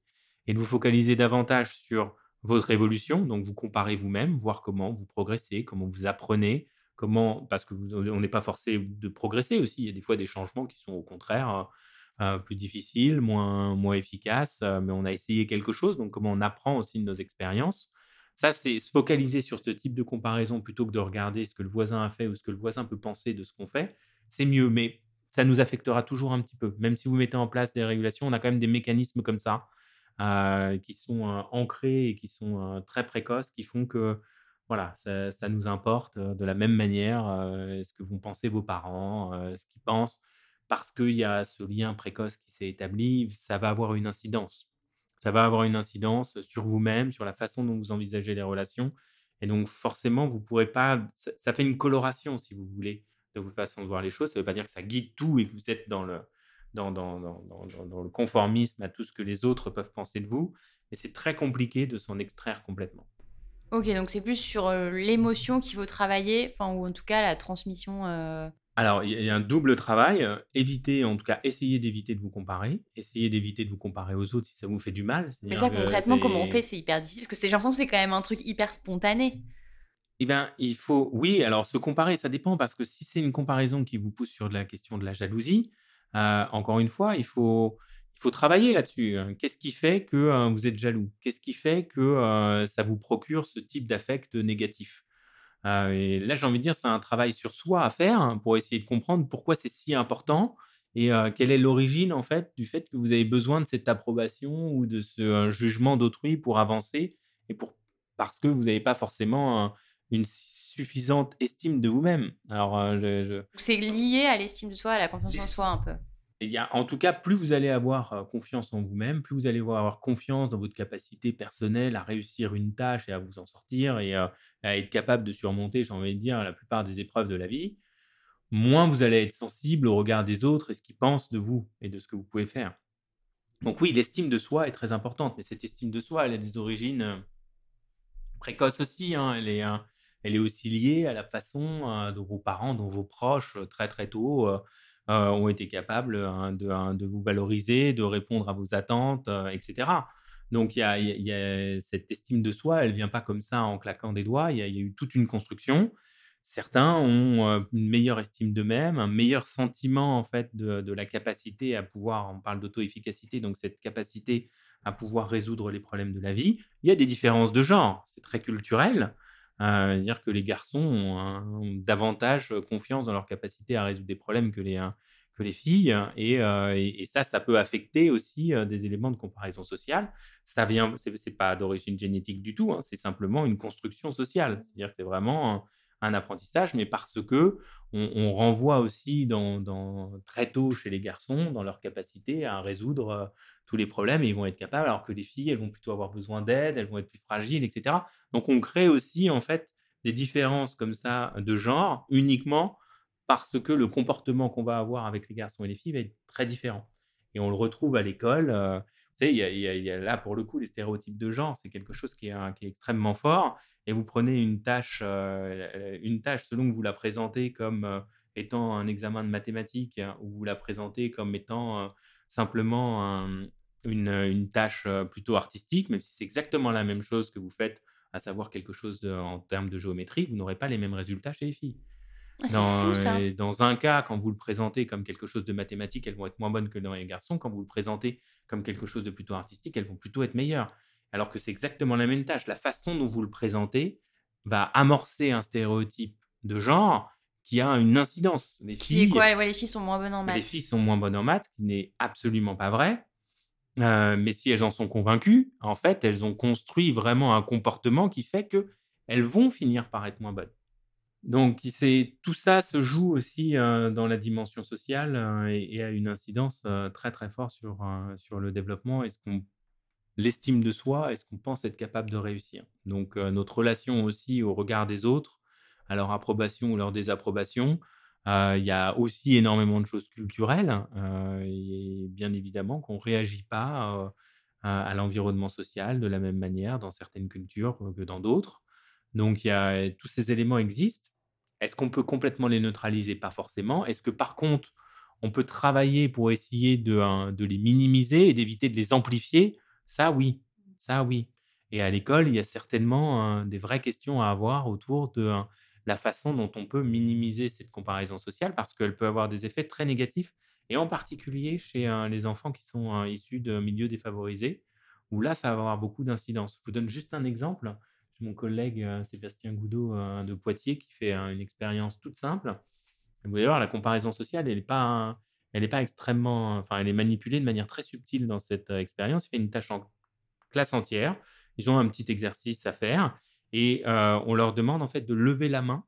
et de vous focaliser davantage sur votre évolution. Donc, vous comparez vous-même, voir comment vous progressez, comment vous apprenez, comment, parce que on n'est pas forcé de progresser aussi. Il y a des fois des changements qui sont au contraire euh, plus difficiles, moins, moins efficaces, euh, mais on a essayé quelque chose. Donc, comment on apprend aussi de nos expériences. Ça, c'est se focaliser sur ce type de comparaison plutôt que de regarder ce que le voisin a fait ou ce que le voisin peut penser de ce qu'on fait. C'est mieux, mais ça nous affectera toujours un petit peu. Même si vous mettez en place des régulations, on a quand même des mécanismes comme ça euh, qui sont ancrés et qui sont très précoces, qui font que voilà, ça, nous importe de la même manière ce que vont penser vos parents, ce qu'ils pensent, parce qu'il y a ce lien précoce qui s'est établi, ça va avoir une incidence. Ça va avoir une incidence sur vous-même, sur la façon dont vous envisagez les relations. Et donc, forcément, vous pourrez pas. Ça, fait une coloration, si vous voulez, de votre façon de voir les choses. Ça ne veut pas dire que ça guide tout et que vous êtes dans le, conformisme à tout ce que les autres peuvent penser de vous. Mais c'est très compliqué de s'en extraire complètement. Ok, donc c'est plus sur l'émotion qu'il faut travailler, enfin, ou en tout cas la transmission. Alors, il y a un double travail. Éviter, en tout cas, essayer d'éviter de vous comparer. Essayer d'éviter de vous comparer aux autres si ça vous fait du mal. Mais ça, concrètement, comment on fait? C'est hyper difficile parce que j'ai l'impression que c'est quand même un truc hyper spontané. Eh bien, il faut, oui, alors se comparer, ça dépend parce que si c'est une comparaison qui vous pousse sur de la question de la jalousie, euh, encore une fois, il faut, il faut travailler là-dessus. Hein. Qu'est-ce qui fait que euh, vous êtes jaloux? Qu'est-ce qui fait que euh, ça vous procure ce type d'affect négatif? Et là, j'ai envie de dire, c'est un travail sur soi à faire hein, pour essayer de comprendre pourquoi c'est si important et quelle est l'origine en fait du fait que vous avez besoin de cette approbation ou de ce jugement d'autrui pour avancer et pour parce que vous n'avez pas forcément une suffisante estime de vous-même. Alors, je... c'est lié à l'estime de soi, à la confiance en soi un peu en tout cas, plus vous allez avoir confiance en vous-même, plus vous allez avoir confiance dans votre capacité personnelle à réussir une tâche et à vous en sortir et à être capable de surmonter, j'ai envie de dire, la plupart des épreuves de la vie, moins vous allez être sensible au regard des autres et ce qu'ils pensent de vous et de ce que vous pouvez faire. Donc oui, l'estime de soi est très importante, mais cette estime de soi, elle a des origines précoces aussi. Hein. Elle, est, elle est aussi liée à la façon dont vos parents, dont vos proches, très très tôt, euh, ont été capables hein, hein, de, vous valoriser, de répondre à vos attentes, euh, etc. Donc, y, a, cette estime de soi, elle ne vient pas comme ça en claquant des doigts. Il y, a eu toute une construction. Certains ont euh, une meilleure estime d'eux-mêmes, un meilleur sentiment en fait de, la capacité à pouvoir, on parle d'auto-efficacité, donc cette capacité à pouvoir résoudre les problèmes de la vie. Il y a des différences de genre, c'est très culturel. Euh, dire que les garçons ont, davantage confiance dans leur capacité à résoudre des problèmes que les, hein, que les filles. Et, ça, ça peut affecter aussi des éléments de comparaison sociale. Ça vient, c'est pas d'origine génétique du tout, hein, c'est simplement une construction sociale. C'est-à-dire que c'est vraiment un, apprentissage, mais parce que on, renvoie aussi dans, très tôt chez les garçons dans leur capacité à résoudre tous les problèmes et ils vont être capables, alors que les filles, elles vont plutôt avoir besoin d'aide, elles vont être plus fragiles, etc. Donc on crée aussi en fait des différences comme ça de genre uniquement parce que le comportement qu'on va avoir avec les garçons et les filles va être très différent. Et on le retrouve à l'école. Euh, il y, a, là pour le coup les stéréotypes de genre, c'est quelque chose qui est, extrêmement fort. Et vous prenez une tâche, euh, une tâche selon que vous la présentez comme euh, étant un examen de mathématiques hein, ou vous la présentez comme étant simplement un, une, tâche plutôt artistique, même si c'est exactement la même chose que vous faites, à savoir quelque chose en termes de géométrie, vous n'aurez pas les mêmes résultats chez les filles. Ah, dans, dans un cas, quand vous le présentez comme quelque chose de mathématique, elles vont être moins bonnes que dans les garçons. Quand vous le présentez comme quelque chose de plutôt artistique, elles vont plutôt être meilleures. Alors que c'est exactement la même tâche. La façon dont vous le présentez va amorcer un stéréotype de genre qui a une incidence. Les filles, quoi? Les filles sont moins bonnes en maths. Les filles sont moins bonnes en maths, ce qui n'est absolument pas vrai mais si elles en sont convaincues, en fait, elles ont construit vraiment un comportement qui fait qu'elles vont finir par être moins bonnes. Donc c'est tout ça se joue aussi, dans la dimension sociale, et a une incidence, très, très forte sur, sur le développement et ce qu'on l'estime de soi? Et ce qu'on pense être capable de réussir? Donc notre relation aussi au regard des autres, à leur approbation ou leur désapprobation, il y a aussi énormément de choses culturelles et bien évidemment qu'on ne réagit pas à, l'environnement social de la même manière dans certaines cultures que dans d'autres. Donc, y a, tous ces éléments existent. Est-ce qu'on peut complètement les neutraliser? Pas forcément. Est-ce que par contre, on peut travailler pour essayer de, hein, de les minimiser et d'éviter de les amplifier? Ça, oui. Ça, oui. Et à l'école, il y a certainement hein, des vraies questions à avoir autour de hein, la façon dont on peut minimiser cette comparaison sociale parce qu'elle peut avoir des effets très négatifs, et en particulier chez les enfants qui sont issus de milieux défavorisés, où là, ça va avoir beaucoup d'incidence. Je vous donne juste un exemple. Mon collègue Sébastien Goudot de Poitiers qui fait une expérience toute simple. Vous allez voir, la comparaison sociale, elle n'est pas, elle pas extrêmement, enfin, elle est manipulée de manière très subtile dans cette expérience. Il fait une tâche en classe entière. Ils ont un petit exercice à faire et on leur demande en fait de lever la main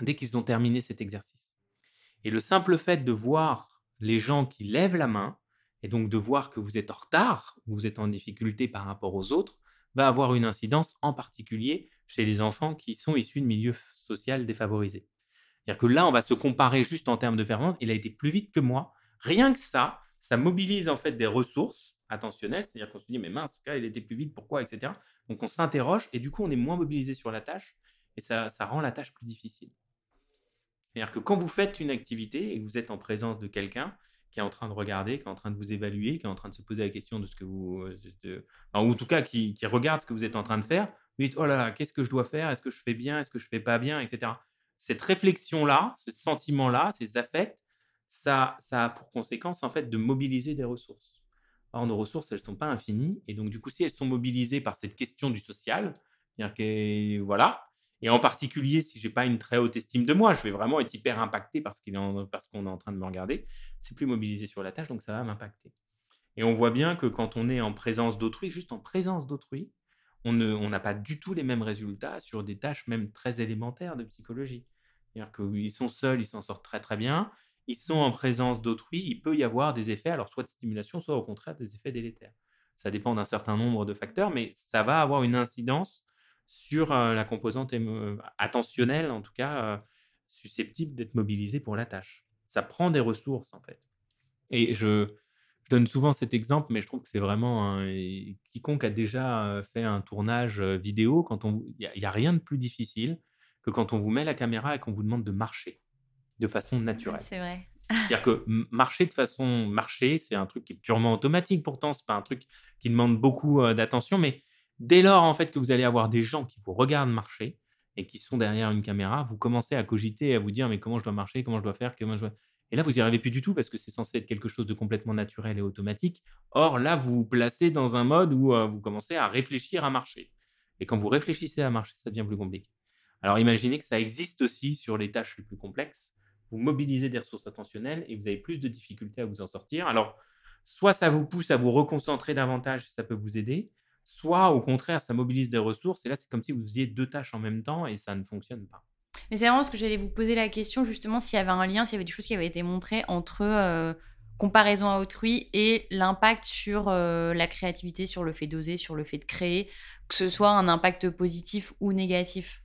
dès qu'ils ont terminé cet exercice. Et le simple fait de voir les gens qui lèvent la main, et donc de voir que vous êtes en retard, vous êtes en difficulté par rapport aux autres, va avoir une incidence en particulier chez les enfants qui sont issus de milieux sociaux défavorisés. C'est-à-dire que là, on va se comparer juste en termes de performance. Il a été plus vite que moi. Rien que ça, ça mobilise en fait des ressources attentionnelles. C'est-à-dire qu'on se dit, mais mince, il était plus vite, pourquoi, etc. Donc on s'interroge et du coup, on est moins mobilisé sur la tâche et ça, ça rend la tâche plus difficile. C'est-à-dire que quand vous faites une activité et que vous êtes en présence de quelqu'un qui est en train de regarder, qui est en train de vous évaluer, qui est en train de se poser la question de ce que vous. Euh, en tout cas qui, qui, regarde ce que vous êtes en train de faire, vous dites Oh là là, qu'est-ce que je dois faire? Est-ce que je fais bien? Est-ce que je fais pas bien? Etc. Cette réflexion-là, ce sentiment-là, ces affects, ça, ça a pour conséquence en fait de mobiliser des ressources. Nos ressources, elles ne sont pas infinies. Et donc, du coup, si elles sont mobilisées par cette question du social, voilà, et en particulier, si j'ai pas une très haute estime de moi, je vais vraiment être hyper impacté parce qu'on est, en train de me regarder. C'est plus mobilisé sur la tâche, donc ça va m'impacter. Et on voit bien que quand on est en présence d'autrui, juste en présence d'autrui, on n'a pas du tout les mêmes résultats sur des tâches même très élémentaires de psychologie. C'est-à-dire qu'ils sont seuls, ils s'en sortent très très bien. Ils sont en présence d'autrui, il peut y avoir des effets, alors soit de stimulation, soit au contraire des effets délétères. Ça dépend d'un certain nombre de facteurs, mais ça va avoir une incidence sur la composante attentionnelle, en tout cas, susceptible d'être mobilisée pour la tâche. Ça prend des ressources, en fait. Et je, donne souvent cet exemple, mais je trouve que c'est vraiment quiconque a déjà fait un tournage vidéo, quand on, il n'y a, rien de plus difficile que quand on vous met la caméra et qu'on vous demande de marcher de façon naturelle. c'est vrai. C'est-à-dire que marcher de façon marcher, c'est un truc qui est purement automatique. Pourtant, c'est pas un truc qui demande beaucoup d'attention, mais Dès lors, en fait, que vous allez avoir des gens qui vous regardent marcher et qui sont derrière une caméra, vous commencez à cogiter et à vous dire mais comment je dois marcher, comment je dois faire, comment je dois... Et là, vous n'y arrivez plus du tout parce que c'est censé être quelque chose de complètement naturel et automatique. Or, là, vous vous placez dans un mode où euh, vous commencez à réfléchir à marcher. Et quand vous réfléchissez à marcher, ça devient plus compliqué. Alors, imaginez que ça existe aussi sur les tâches les plus complexes. Vous mobilisez des ressources attentionnelles et vous avez plus de difficultés à vous en sortir. Alors, soit ça vous pousse à vous reconcentrer davantage, ça peut vous aider, soit au contraire, ça mobilise des ressources. Et là, c'est comme si vous faisiez deux tâches en même temps et ça ne fonctionne pas. Mais c'est vraiment ce que j'allais vous poser la question, justement, s'il y avait un lien, s'il y avait des choses qui avaient été montrées entre euh, comparaison à autrui et l'impact sur euh, la créativité, sur le fait d'oser, sur le fait de créer, que ce soit un impact positif ou négatif.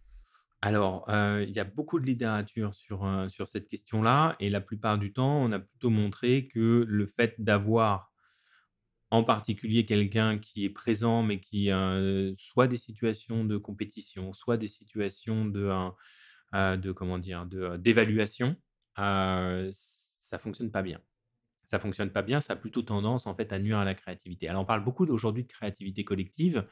Alors, euh, il y a beaucoup de littérature sur, sur cette question-là, et la plupart du temps, on a plutôt montré que le fait d'avoir en particulier quelqu'un qui est présent, mais qui a soit des situations de compétition, soit des situations de, de comment dire, de, d'évaluation, ça fonctionne pas bien. Ça fonctionne pas bien, ça a plutôt tendance en fait à nuire à la créativité. Alors on parle beaucoup aujourd'hui de créativité collective,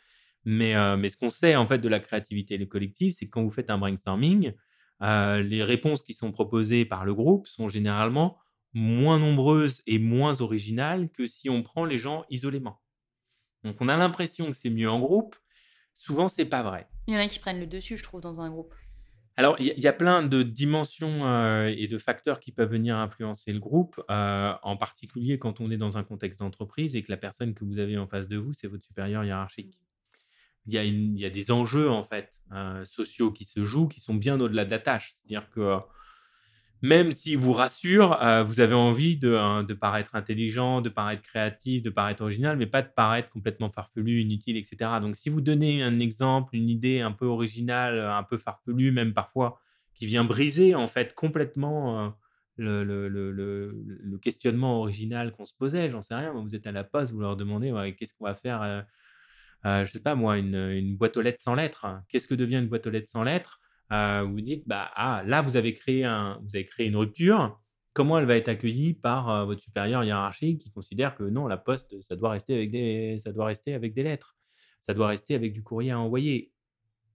mais, mais ce qu'on sait en fait de la créativité collective, c'est que quand vous faites un brainstorming, les réponses qui sont proposées par le groupe sont généralement moins nombreuses et moins originales que si on prend les gens isolément. Donc on a l'impression que c'est mieux en groupe. Souvent, c'est pas vrai. Il y en a qui prennent le dessus, je trouve, dans un groupe. Alors, il y, a plein de dimensions euh, et de facteurs qui peuvent venir influencer le groupe, euh, en particulier quand on est dans un contexte d'entreprise et que la personne que vous avez en face de vous, c'est votre supérieur hiérarchique. Il y, a des enjeux, en fait, euh, sociaux qui se jouent, qui sont bien au-delà de la tâche. C'est-à-dire que même s'il vous rassure, euh, vous avez envie hein, de, paraître intelligent, de paraître créatif, de paraître original, mais pas de paraître complètement farfelu, inutile, etc. Donc, si vous donnez un exemple, une idée un peu originale, un peu farfelue, même parfois, qui vient briser en fait complètement euh, le, questionnement original qu'on se posait, j'en sais rien. Vous êtes à la poste, vous leur demandez qu'est-ce qu'on va faire, je ne sais pas moi, une, boîte aux lettres sans lettres. Qu'est-ce que devient une boîte aux lettres sans lettres? Euh, vous dites, bah, ah, là, vous avez, créé vous avez créé une rupture. Comment elle va être accueillie par euh, votre supérieur hiérarchique qui considère que non, la poste, ça doit rester avec des, ça doit rester avec des lettres. Ça doit rester avec du courrier à envoyer.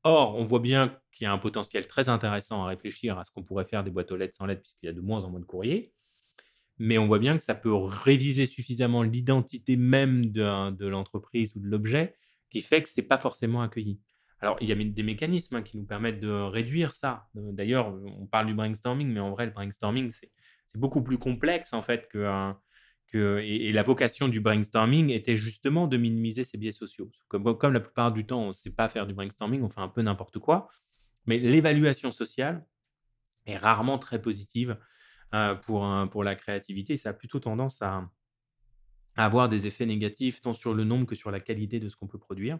Or, on voit bien qu'il y a un potentiel très intéressant à réfléchir à ce qu'on pourrait faire des boîtes aux lettres sans lettres, puisqu'il y a de moins en moins de courrier. Mais on voit bien que ça peut réviser suffisamment l'identité même de, de l'entreprise ou de l'objet qui fait que ce n'est pas forcément accueilli. Alors, il y a des mécanismes hein, qui nous permettent de réduire ça. Euh, d'ailleurs, on parle du brainstorming, mais en vrai, le brainstorming, c'est beaucoup plus complexe en fait que, que et, la vocation du brainstorming était justement de minimiser ces biais sociaux. Comme, comme la plupart du temps, on ne sait pas faire du brainstorming, on fait un peu n'importe quoi. Mais l'évaluation sociale est rarement très positive pour, pour la créativité. Ça a plutôt tendance à avoir des effets négatifs tant sur le nombre que sur la qualité de ce qu'on peut produire.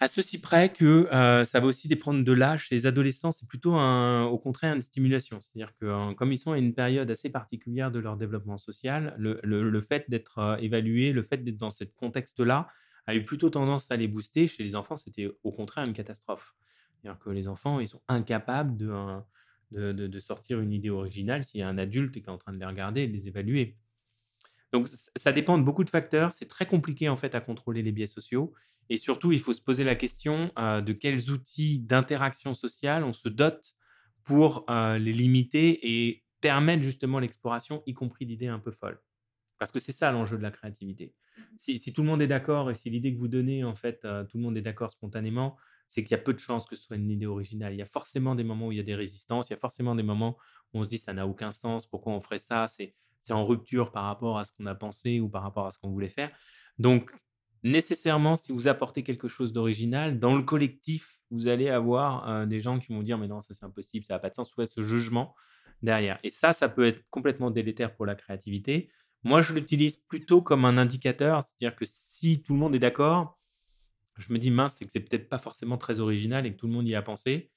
À ceci près que, ça va aussi dépendre de l'âge. les adolescents, c'est plutôt un au contraire une stimulation. C'est-à-dire que, comme ils sont à une période assez particulière de leur développement social, le fait d'être, évalué, le fait d'être dans ce contexte-là, a eu plutôt tendance à les booster. Chez les enfants, c'était au contraire une catastrophe. C'est-à-dire que les enfants, ils sont incapables de, de de sortir une idée originale s'il y a un adulte qui est en train de les regarder et de les évaluer. Donc ça dépend de beaucoup de facteurs. C'est très compliqué en fait à contrôler les biais sociaux et surtout, il faut se poser la question, de quels outils d'interaction sociale on se dote pour, les limiter et permettre justement l'exploration, y compris d'idées un peu folles. Parce que c'est ça l'enjeu de la créativité. Mmh si tout le monde est d'accord et si l'idée que vous donnez, en fait, tout le monde est d'accord spontanément, c'est qu'il y a peu de chances que ce soit une idée originale. Il y a forcément des moments où il y a des résistances, il y a forcément des moments où on se dit: «Ça n'a aucun sens, pourquoi on ferait ça?» c'est c'est en rupture par rapport à ce qu'on a pensé ou par rapport à ce qu'on voulait faire. Donc nécessairement, si vous apportez quelque chose d'original, dans le collectif, vous allez avoir, des gens qui vont dire: «Mais non, ça c'est impossible, ça n'a pas de sens». Vous ce jugement derrière et ça, ça peut être complètement délétère pour la créativité. Moi, je l'utilise plutôt comme un indicateur, c'est-à-dire que si tout le monde est d'accord, je me dis: «Mince, c'est que c'est peut-être pas forcément très original et que tout le monde y a pensé».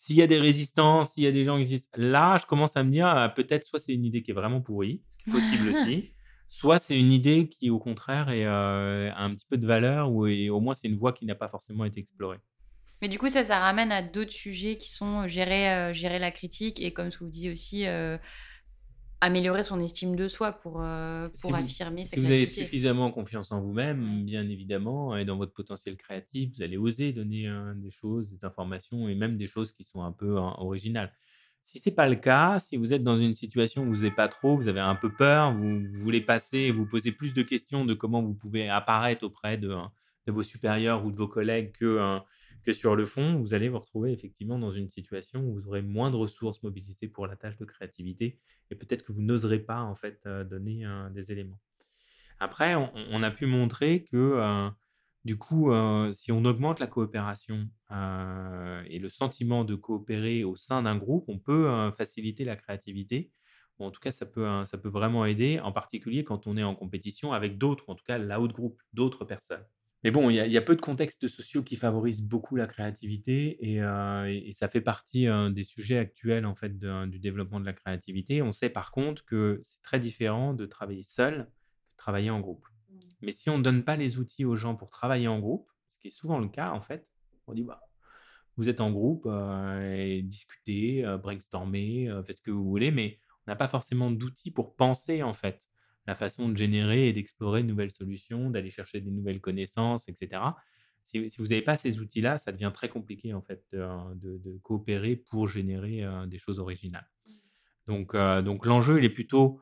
S'il y a des résistances, s'il y a des gens qui disent là, je commence à me dire: «Ah, peut-être soit c'est une idée qui est vraiment pourrie», ce qui est possible aussi. Soit c'est une idée qui, au contraire, est, a un petit peu de valeur ou au moins c'est une voie qui n'a pas forcément été explorée. Mais du coup, ça, ça ramène à d'autres sujets qui sont gérer, gérer la critique et comme ce que vous disiez aussi, améliorer son estime de soi pour, pour affirmer sa si vous avez suffisamment confiance en vous-même, bien évidemment, et dans votre potentiel créatif, vous allez oser donner, des choses, des informations et même des choses qui sont un peu, hein, originales. Si c'est pas le cas, si vous êtes dans une situation où vous n'êtes pas trop, vous avez un peu peur, vous voulez passer, vous posez plus de questions de comment vous pouvez apparaître auprès de, hein, de vos supérieurs ou de vos collègues que, hein, que sur le fond, vous allez vous retrouver effectivement dans une situation où vous aurez moins de ressources mobilisées pour la tâche de créativité et peut-être que vous n'oserez pas en fait euh, donner des éléments. Après, on, a pu montrer que euh, du coup, si on augmente la coopération, et le sentiment de coopérer au sein d'un groupe, on peut, faciliter la créativité en tout cas ça peut, hein, ça peut vraiment aider, en particulier quand on est en compétition avec d'autres, en tout cas là de groupe, d'autres personnes. Mais bon, il y a peu de contextes sociaux qui favorisent beaucoup la créativité et ça fait partie, des sujets actuels en fait du développement de la créativité. On sait par contre que c'est très différent de travailler seul que de travailler en groupe. Mais si on ne donne pas les outils aux gens pour travailler en groupe, ce qui est souvent le cas en fait, on dit bah, vous êtes en groupe, et discutez, brainstormez, faites ce que vous voulez, mais on n'a pas forcément d'outils pour penser en fait la façon de générer et d'explorer de nouvelles solutions, d'aller chercher des nouvelles connaissances, etc. Si, vous n'avez pas ces outils-là, ça devient très compliqué en fait de, coopérer pour générer des choses originales. Donc, donc l'enjeu, il est plutôt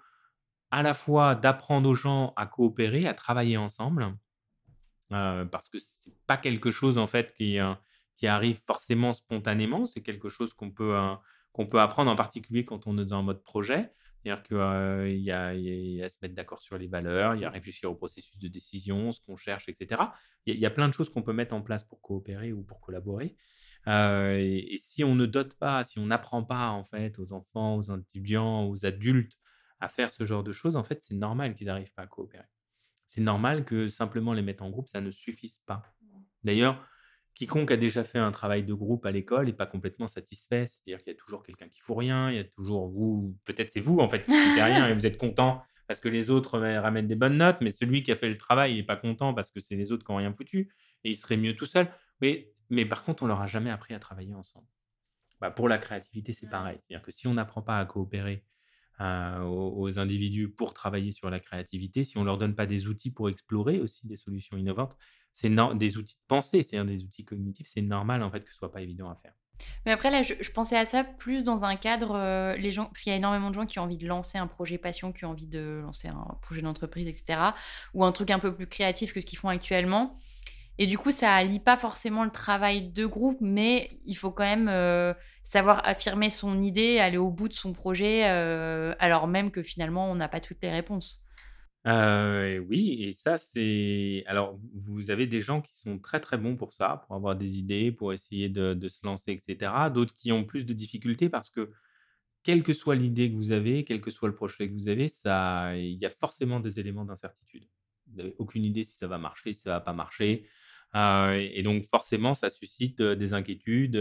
à la fois d'apprendre aux gens à coopérer, à travailler ensemble, parce que c'est pas quelque chose en fait qui, qui arrive forcément spontanément, c'est quelque chose qu'on peut, qu'on peut apprendre en particulier quand on est dans un mode projet. C'est-à-dire qu'il y, a, à se mettre d'accord sur les valeurs, il y a à réfléchir au processus de décision, ce qu'on cherche, etc. Il y, a plein de choses qu'on peut mettre en place pour coopérer ou pour collaborer. et, et, si on ne dote pas, si on n'apprend pas en fait aux enfants, aux étudiants, aux adultes à faire ce genre de choses, en fait, c'est normal qu'ils n'arrivent pas à coopérer. C'est normal que simplement les mettre en groupe, ça ne suffise pas. D'ailleurs, quiconque a déjà fait un travail de groupe à l'école n'est pas complètement satisfait. C'est-à-dire qu'il y a toujours quelqu'un qui ne fout rien, il y a toujours vous, peut-être c'est vous en fait qui ne foutez rien et vous êtes content parce que les autres ramènent des bonnes notes, mais celui qui a fait le travail, il n'est pas content parce que c'est les autres qui n'ont rien foutu et il serait mieux tout seul. Mais, mais par contre, on leur a jamais appris à travailler ensemble. Bah, pour la créativité, c'est pareil. C'est-à-dire que si on n'apprend pas à coopérer aux, individus pour travailler sur la créativité, si on ne leur donne pas des outils pour explorer aussi des solutions innovantes, c'est des outils de pensée, c'est-à-dire des outils cognitifs, c'est normal en fait que ce soit pas évident à faire. Mais après, là, je, pensais à ça plus dans un cadre, les gens, parce qu'il y a énormément de gens qui ont envie de lancer un projet passion, qui ont envie de lancer un projet d'entreprise, etc., ou un truc un peu plus créatif que ce qu'ils font actuellement. Et du coup, ça allie pas forcément le travail de groupe, mais il faut quand même euh, savoir affirmer son idée, aller au bout de son projet, euh, alors même que finalement, on n'a pas toutes les réponses. Euh, oui, et ça, c'est. Alors, vous avez des gens qui sont très très bons pour ça, pour avoir des idées, pour essayer de, se lancer, etc. D'autres qui ont plus de difficultés parce que quelle que soit l'idée que vous avez, quel que soit le projet que vous avez, ça il y a forcément des éléments d'incertitude. Vous n'avez aucune idée si ça va marcher, si ça va pas marcher, heu et donc forcément, ça suscite, heu, des inquiétudes,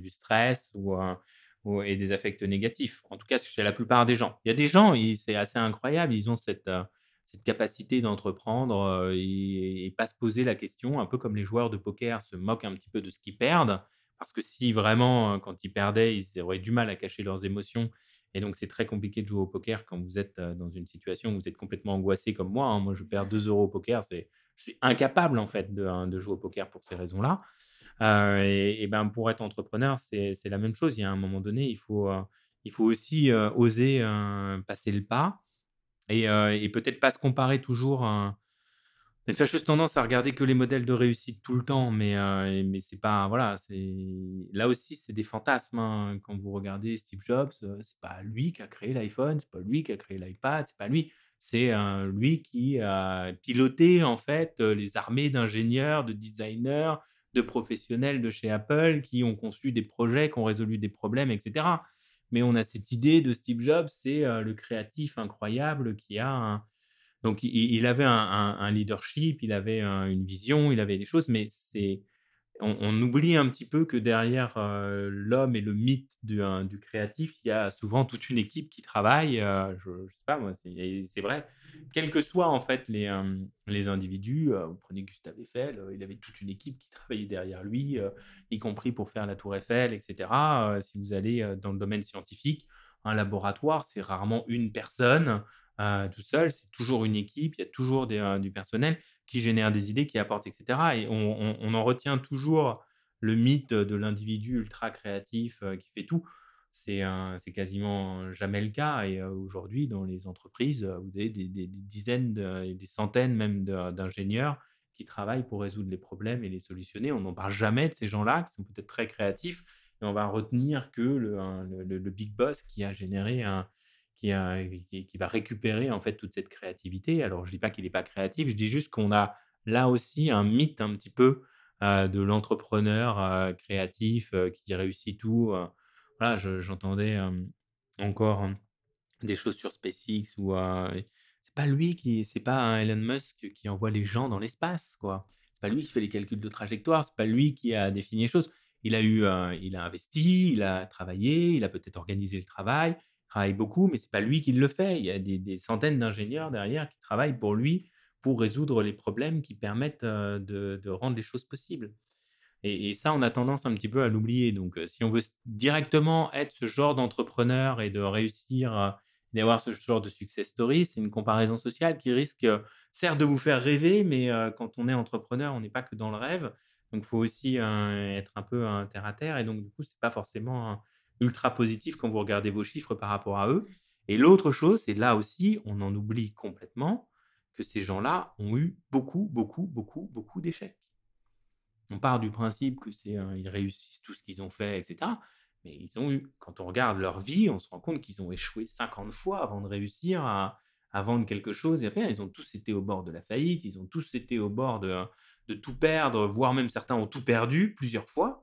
du stress ou et des affects négatifs. En tout cas, chez la plupart des gens. Il y a des gens, c'est assez incroyable, ils ont cette, cette capacité d'entreprendre, et pas se poser la question, un peu comme les joueurs de poker se moquent un petit peu de ce qu'ils perdent. Parce que si vraiment, quand ils perdaient, ils auraient du mal à cacher leurs émotions et donc c'est très compliqué de jouer au poker quand vous êtes, dans une situation où vous êtes complètement angoissé comme moi, hein. Moi, je perds 2 euros au poker, c'est je suis incapable en fait de, hein, jouer au poker pour ces raisons-là. Et ben, pour être entrepreneur, c'est c'est la même chose. Il y a un moment donné, il faut, il faut aussi, oser, passer le pas et heu et peut-être pas se comparer toujours, heu une fâcheuse tendance à regarder que les modèles de réussite tout le temps, mais et mais c'est pas voilà, là aussi, c'est des fantasmes, hein. Quand vous regardez Steve Jobs, heu, c'est pas lui qui a créé l'iPhone, c'est pas lui qui a créé l'iPad, c'est pas lui. C'est, lui qui a piloté, en fait, les armées d'ingénieurs, de designers, de professionnels de chez Apple qui ont conçu des projets, qui ont résolu des problèmes et cetera. Mais on a cette idée de Steve Jobs, c'est, heu, le créatif incroyable qui a donc il avait un leadership, il avait un une vision, il avait des choses, mais c'est on oublie un petit peu que derrière, heu, l'homme et le mythe du, heu, du créatif, il y a souvent toute une équipe qui travaille, heu, je je sais pas moi, c'est vrai, quels que soient en fait les, les individus, vous prenez Gustave Eiffel, il avait toute une équipe qui travaillait derrière lui, y compris pour faire la tour Eiffel et cetera. Heu, si vous allez, dans le domaine scientifique, un laboratoire, c'est rarement une personne, tout seul, c'est toujours une équipe, il y a toujours du personnel qui génère des idées, qui apporte et cetera et on en retient toujours le mythe de l'individu ultra créatif, heu, qui fait tout. C'est, heu, c'est quasiment jamais le cas et heu, aujourd'hui dans les entreprises, vous avez des dizaines et des centaines même d'ingénieurs qui travaillent pour résoudre les problèmes et les solutionner. On n'en parle jamais de ces gens-là qui sont peut-être très créatifs et on va retenir que le le big boss qui a généré un qui va récupérer en fait toute cette créativité. Alors je dis pas qu'il est pas créatif, je dis juste qu'on a là aussi un mythe un petit peu, heu, de l'entrepreneur, heu, créatif, heu, qui réussit tout. Voilà, je j'entendais, encore, hem, des choses sur SpaceX heu, c'est pas lui qui c'est pas un Elon Musk qui envoie les gens dans l'espace, quoi. C'est pas lui qui fait les calculs de trajectoire, c'est pas lui qui a défini les choses. Il a eu, il a investi, il a travaillé, il a peut-être organisé le travail, travaille beaucoup, mais c'est pas lui qui le fait. Il y a des centaines d'ingénieurs derrière qui travaillent pour lui, pour résoudre les problèmes qui permettent, heu, de rendre les choses possibles et ça, on a tendance un petit peu à l'oublier donc heu, si on veut directement être ce genre d'entrepreneur et de réussir, heu, d'avoir ce genre de success story, c'est une comparaison sociale qui risque, heu, certes de vous faire rêver, mais quand on est entrepreneur, on n'est pas que dans le rêve. Donc il faut aussi, être un peu, heu, terre à terre et donc du coup, c'est pas forcément ultra positif quand vous regardez vos chiffres par rapport à eux et l'autre chose, c'est là aussi, on en oublie complètement que ces gens-là ont eu beaucoup, beaucoup, beaucoup, beaucoup d'échecs. On part du principe que c'est, ils réussissent tout ce qu'ils ont fait et cetera, mais ils ont eu quand on regarde leur vie, on se rend compte qu'ils ont échoué 50 fois avant de réussir à vendre quelque chose et. Ils ont tous été au bord de la faillite, ils ont tous été au bord de de tout perdre, voire même certains ont tout perdu plusieurs fois.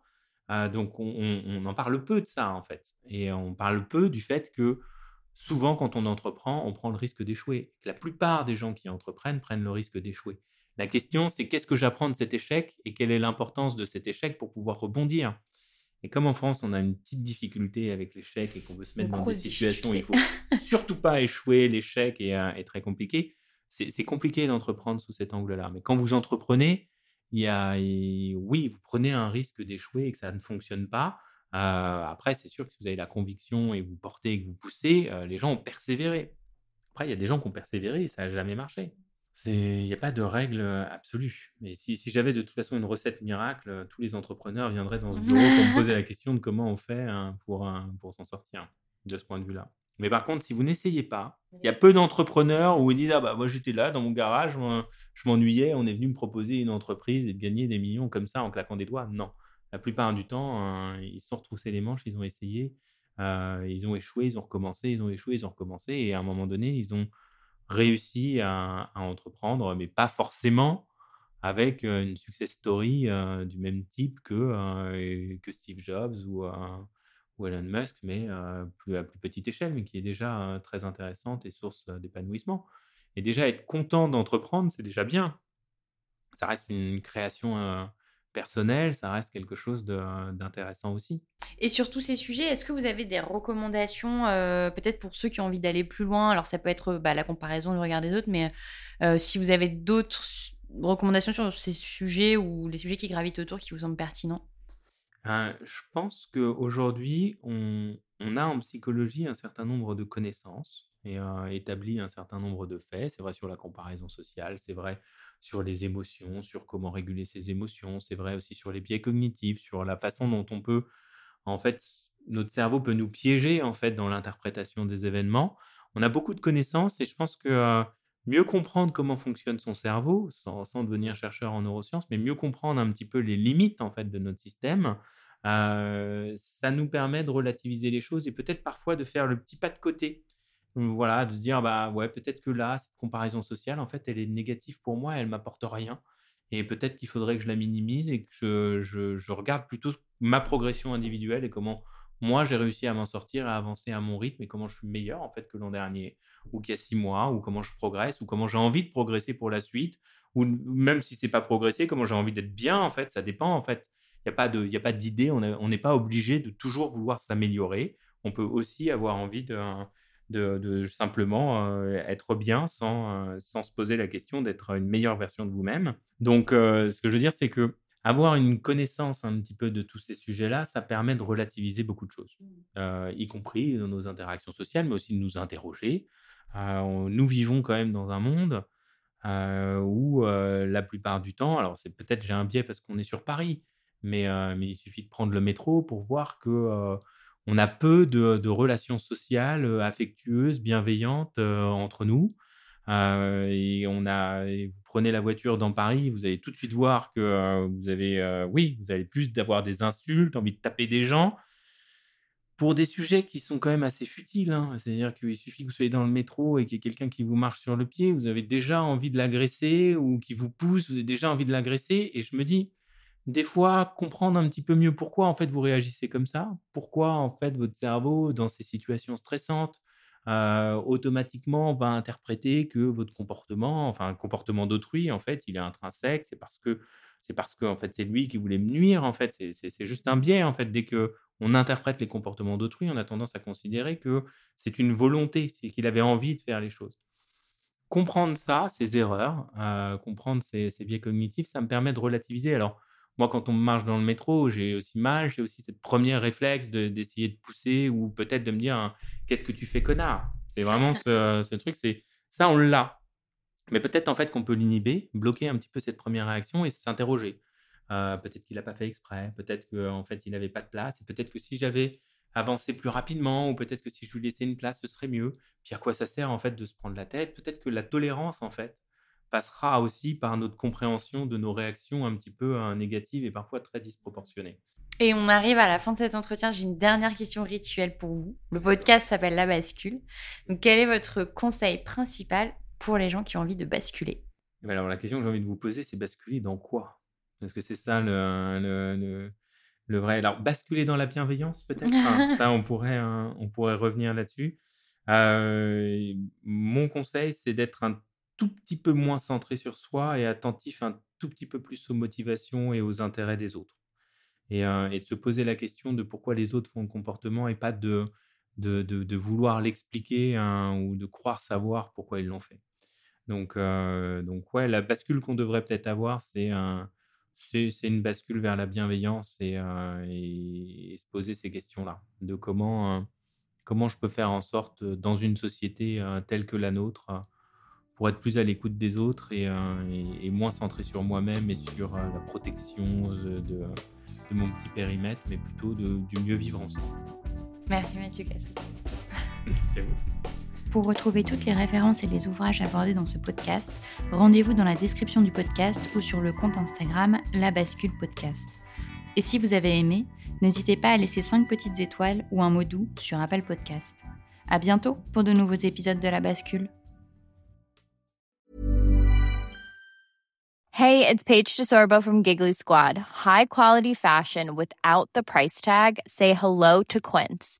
Heu, donc on en parle peu de ça, en fait et on parle peu du fait que, souvent quand on entreprend, on prend le risque d'échouer. La plupart des gens qui entreprennent prennent le risque d'échouer. La question, c'est qu'est-ce que j'apprends de cet échec et quelle est l'importance de cet échec pour pouvoir rebondir? Et comme en France, on a une petite difficulté avec l'échec et qu'on veut se mettre dans des situations où il faut surtout pas échouer, l'échec est, est très compliqué. C'est compliqué d'entreprendre sous cet angle-là, mais quand vous entreprenez, il y a et oui, vous prenez un risque d'échouer et que ça ne fonctionne pas. Heu, après, c'est sûr que si vous avez la conviction et que vous portez et que vous poussez, heu, les gens ont persévéré. Après, il y a des gens qui ont persévéré et ça a jamais marché. Il y a pas de règle, heu, absolue, mais si si j'avais de toute façon une recette miracle, tous les entrepreneurs viendraient dans ce bureau pour me poser la question de comment on fait, hein, pour, pour s'en sortir, de ce point de vue-là. Mais par contre, si vous n'essayez pas, il y a peu d'entrepreneurs où ils disent: «Ah bah, moi j'étais là dans mon garage, je m'ennuyais, on est venu me proposer une entreprise et de gagner des millions comme ça en claquant des doigts». Non, la plupart du temps, heu, ils se sont retroussés les manches, ils ont essayé, heu, ils ont échoué, ils ont recommencé, ils ont échoué, ils ont recommencé et à un moment donné, ils ont réussi à à entreprendre, mais pas forcément avec, heu, une success story, heu, du même type que, que Steve Jobs ou, ou Elon Musk, mais à plus petite échelle, mais qui est déjà très intéressante et source d'épanouissement. Et déjà être content d'entreprendre, c'est déjà bien. Ça reste une création personnelle, ça reste quelque chose d'intéressant aussi. Et sur tous ces sujets, est-ce que vous avez des recommandations, peut-être pour ceux qui ont envie d'aller plus loin? Alors ça peut être bah, la comparaison, le regard des autres, mais si vous avez d'autres recommandations sur ces sujets ou les sujets qui gravitent autour qui vous semblent pertinents? Je pense qu'aujourd'hui, on, a en psychologie un certain nombre de connaissances et établi un certain nombre de faits. C'est vrai sur la comparaison sociale, c'est vrai sur les émotions, sur comment réguler ses émotions, c'est vrai aussi sur les biais cognitifs, sur la façon dont on peut, en fait, notre cerveau peut nous piéger en fait dans l'interprétation des événements. On a beaucoup de connaissances et je pense que mieux comprendre comment fonctionne son cerveau, sans, devenir chercheur en neurosciences, mais mieux comprendre un petit peu les limites en fait de notre système, ça nous permet de relativiser les choses et peut-être parfois de faire le petit pas de côté. Voilà, de se dire, bah ouais, peut-être que là, cette comparaison sociale, en fait, elle est négative pour moi, elle m'apporte rien. Et peut-être qu'il faudrait que je la minimise et que je, je, je, regarde plutôt ma progression individuelle et comment moi j'ai réussi à m'en sortir, à avancer à mon rythme et comment je suis meilleur en fait que l'an dernier ou qu'il y a six mois ou comment je progresse ou comment j'ai envie de progresser pour la suite ou même si c'est pas progresser, comment j'ai envie d'être bien en fait, ça dépend en fait. Il n'y a pas de, il a pas d'idée, on n'est pas obligé de toujours vouloir s'améliorer. On peut aussi avoir envie de, de, simplement être bien sans, sans se poser la question d'être une meilleure version de vous-même. Donc, ce que je veux dire, c'est que avoir une connaissance un petit peu de tous ces sujets-là, ça permet de relativiser beaucoup de choses, mmh. y compris dans nos interactions sociales, mais aussi de nous interroger. Nous vivons quand même dans un monde où la plupart du temps, alors c'est peut-être j'ai un biais parce qu'on est sur Paris, mais, mais il suffit de prendre le métro pour voir que on a peu de, relations sociales affectueuses, bienveillantes entre nous. et on a, vous prenez la voiture dans Paris, vous allez tout de suite voir que vous avez, oui, vous allez plus d'avoir des insultes, envie de taper des gens pour des sujets qui sont quand même assez futiles. Hein. C'est-à-dire qu'il suffit que vous soyez dans le métro et qu'il y ait quelqu'un qui vous marche sur le pied, vous avez déjà envie de l'agresser ou qui vous pousse, vous avez déjà envie de l'agresser. Et je me dis, des fois, comprendre un petit peu mieux pourquoi en fait vous réagissez comme ça, pourquoi en fait votre cerveau, dans ces situations stressantes, automatiquement va interpréter que votre comportement, enfin un comportement d'autrui, en fait, il est intrinsèque, c'est parce que c'est parce que en fait c'est lui qui voulait me nuire, en fait, c'est juste un biais, en fait, dès que on interprète les comportements d'autrui, on a tendance à considérer que c'est une volonté, c'est qu'il avait envie de faire les choses. Comprendre ça, ces erreurs, comprendre ces, biais cognitifs, ça me permet de relativiser. Alors, moi, quand on marche dans le métro, j'ai aussi mal, j'ai aussi cette première réflexe d'essayer de, pousser ou peut-être de me dire «Hein, qu'est-ce que tu fais, connard? C'est vraiment ce, truc, c'est ça, on l'a. Mais peut-être en fait qu'on peut l'inhiber, bloquer un petit peu cette première réaction et s'interroger. Euh, peut-être qu'il n'a pas fait exprès, peut-être qu'en fait il n'avait pas de place, et peut-être que si j'avais avancé plus rapidement, ou peut-être que si je lui laissais une place, ce serait mieux. Puis à quoi ça sert en fait de se prendre la tête? Peut-être que la tolérance en fait, passera aussi par notre compréhension de nos réactions un petit peu négatives et parfois très disproportionnées. Et on arrive à la fin de cet entretien. J'ai une dernière question rituelle pour vous. Le podcast s'appelle La Bascule. Donc, quel est votre conseil principal pour les gens qui ont envie de basculer? Ben Alors, la question que j'ai envie de vous poser, c'est basculer dans quoi? Parce que c'est ça le, le, vrai? Alors, basculer dans la bienveillance, peut-être? Ça, on pourrait, hein, on pourrait revenir là-dessus. Euh, mon conseil, c'est d'être un tout petit peu moins centré sur soi et attentif un tout petit peu plus aux motivations et aux intérêts des autres. Et, de se poser la question de pourquoi les autres font le comportement et pas de, de, vouloir l'expliquer hein, ou de croire savoir pourquoi ils l'ont fait. Donc, donc ouais, la bascule qu'on devrait peut-être avoir, c'est un, c'est, une bascule vers la bienveillance et, et, se poser ces questions-là, de comment, comment je peux faire en sorte, dans une société telle que la nôtre, pour être plus à l'écoute des autres et, euh, moins centré sur moi-même et sur euh, la protection de, mon petit périmètre, mais plutôt de, du mieux vivre ensemble. Merci Mathieu Cassos. Merci à vous. Pour retrouver toutes les références et les ouvrages abordés dans ce podcast, rendez-vous dans la description du podcast ou sur le compte Instagram La Bascule Podcast. Et si vous avez aimé, n'hésitez pas à laisser 5 petites étoiles ou un mot doux sur Apple Podcast. À bientôt pour de nouveaux épisodes de La Bascule. Hey, it's Paige DeSorbo from Giggly Squad. High quality fashion without the price tag. Say hello to Quince.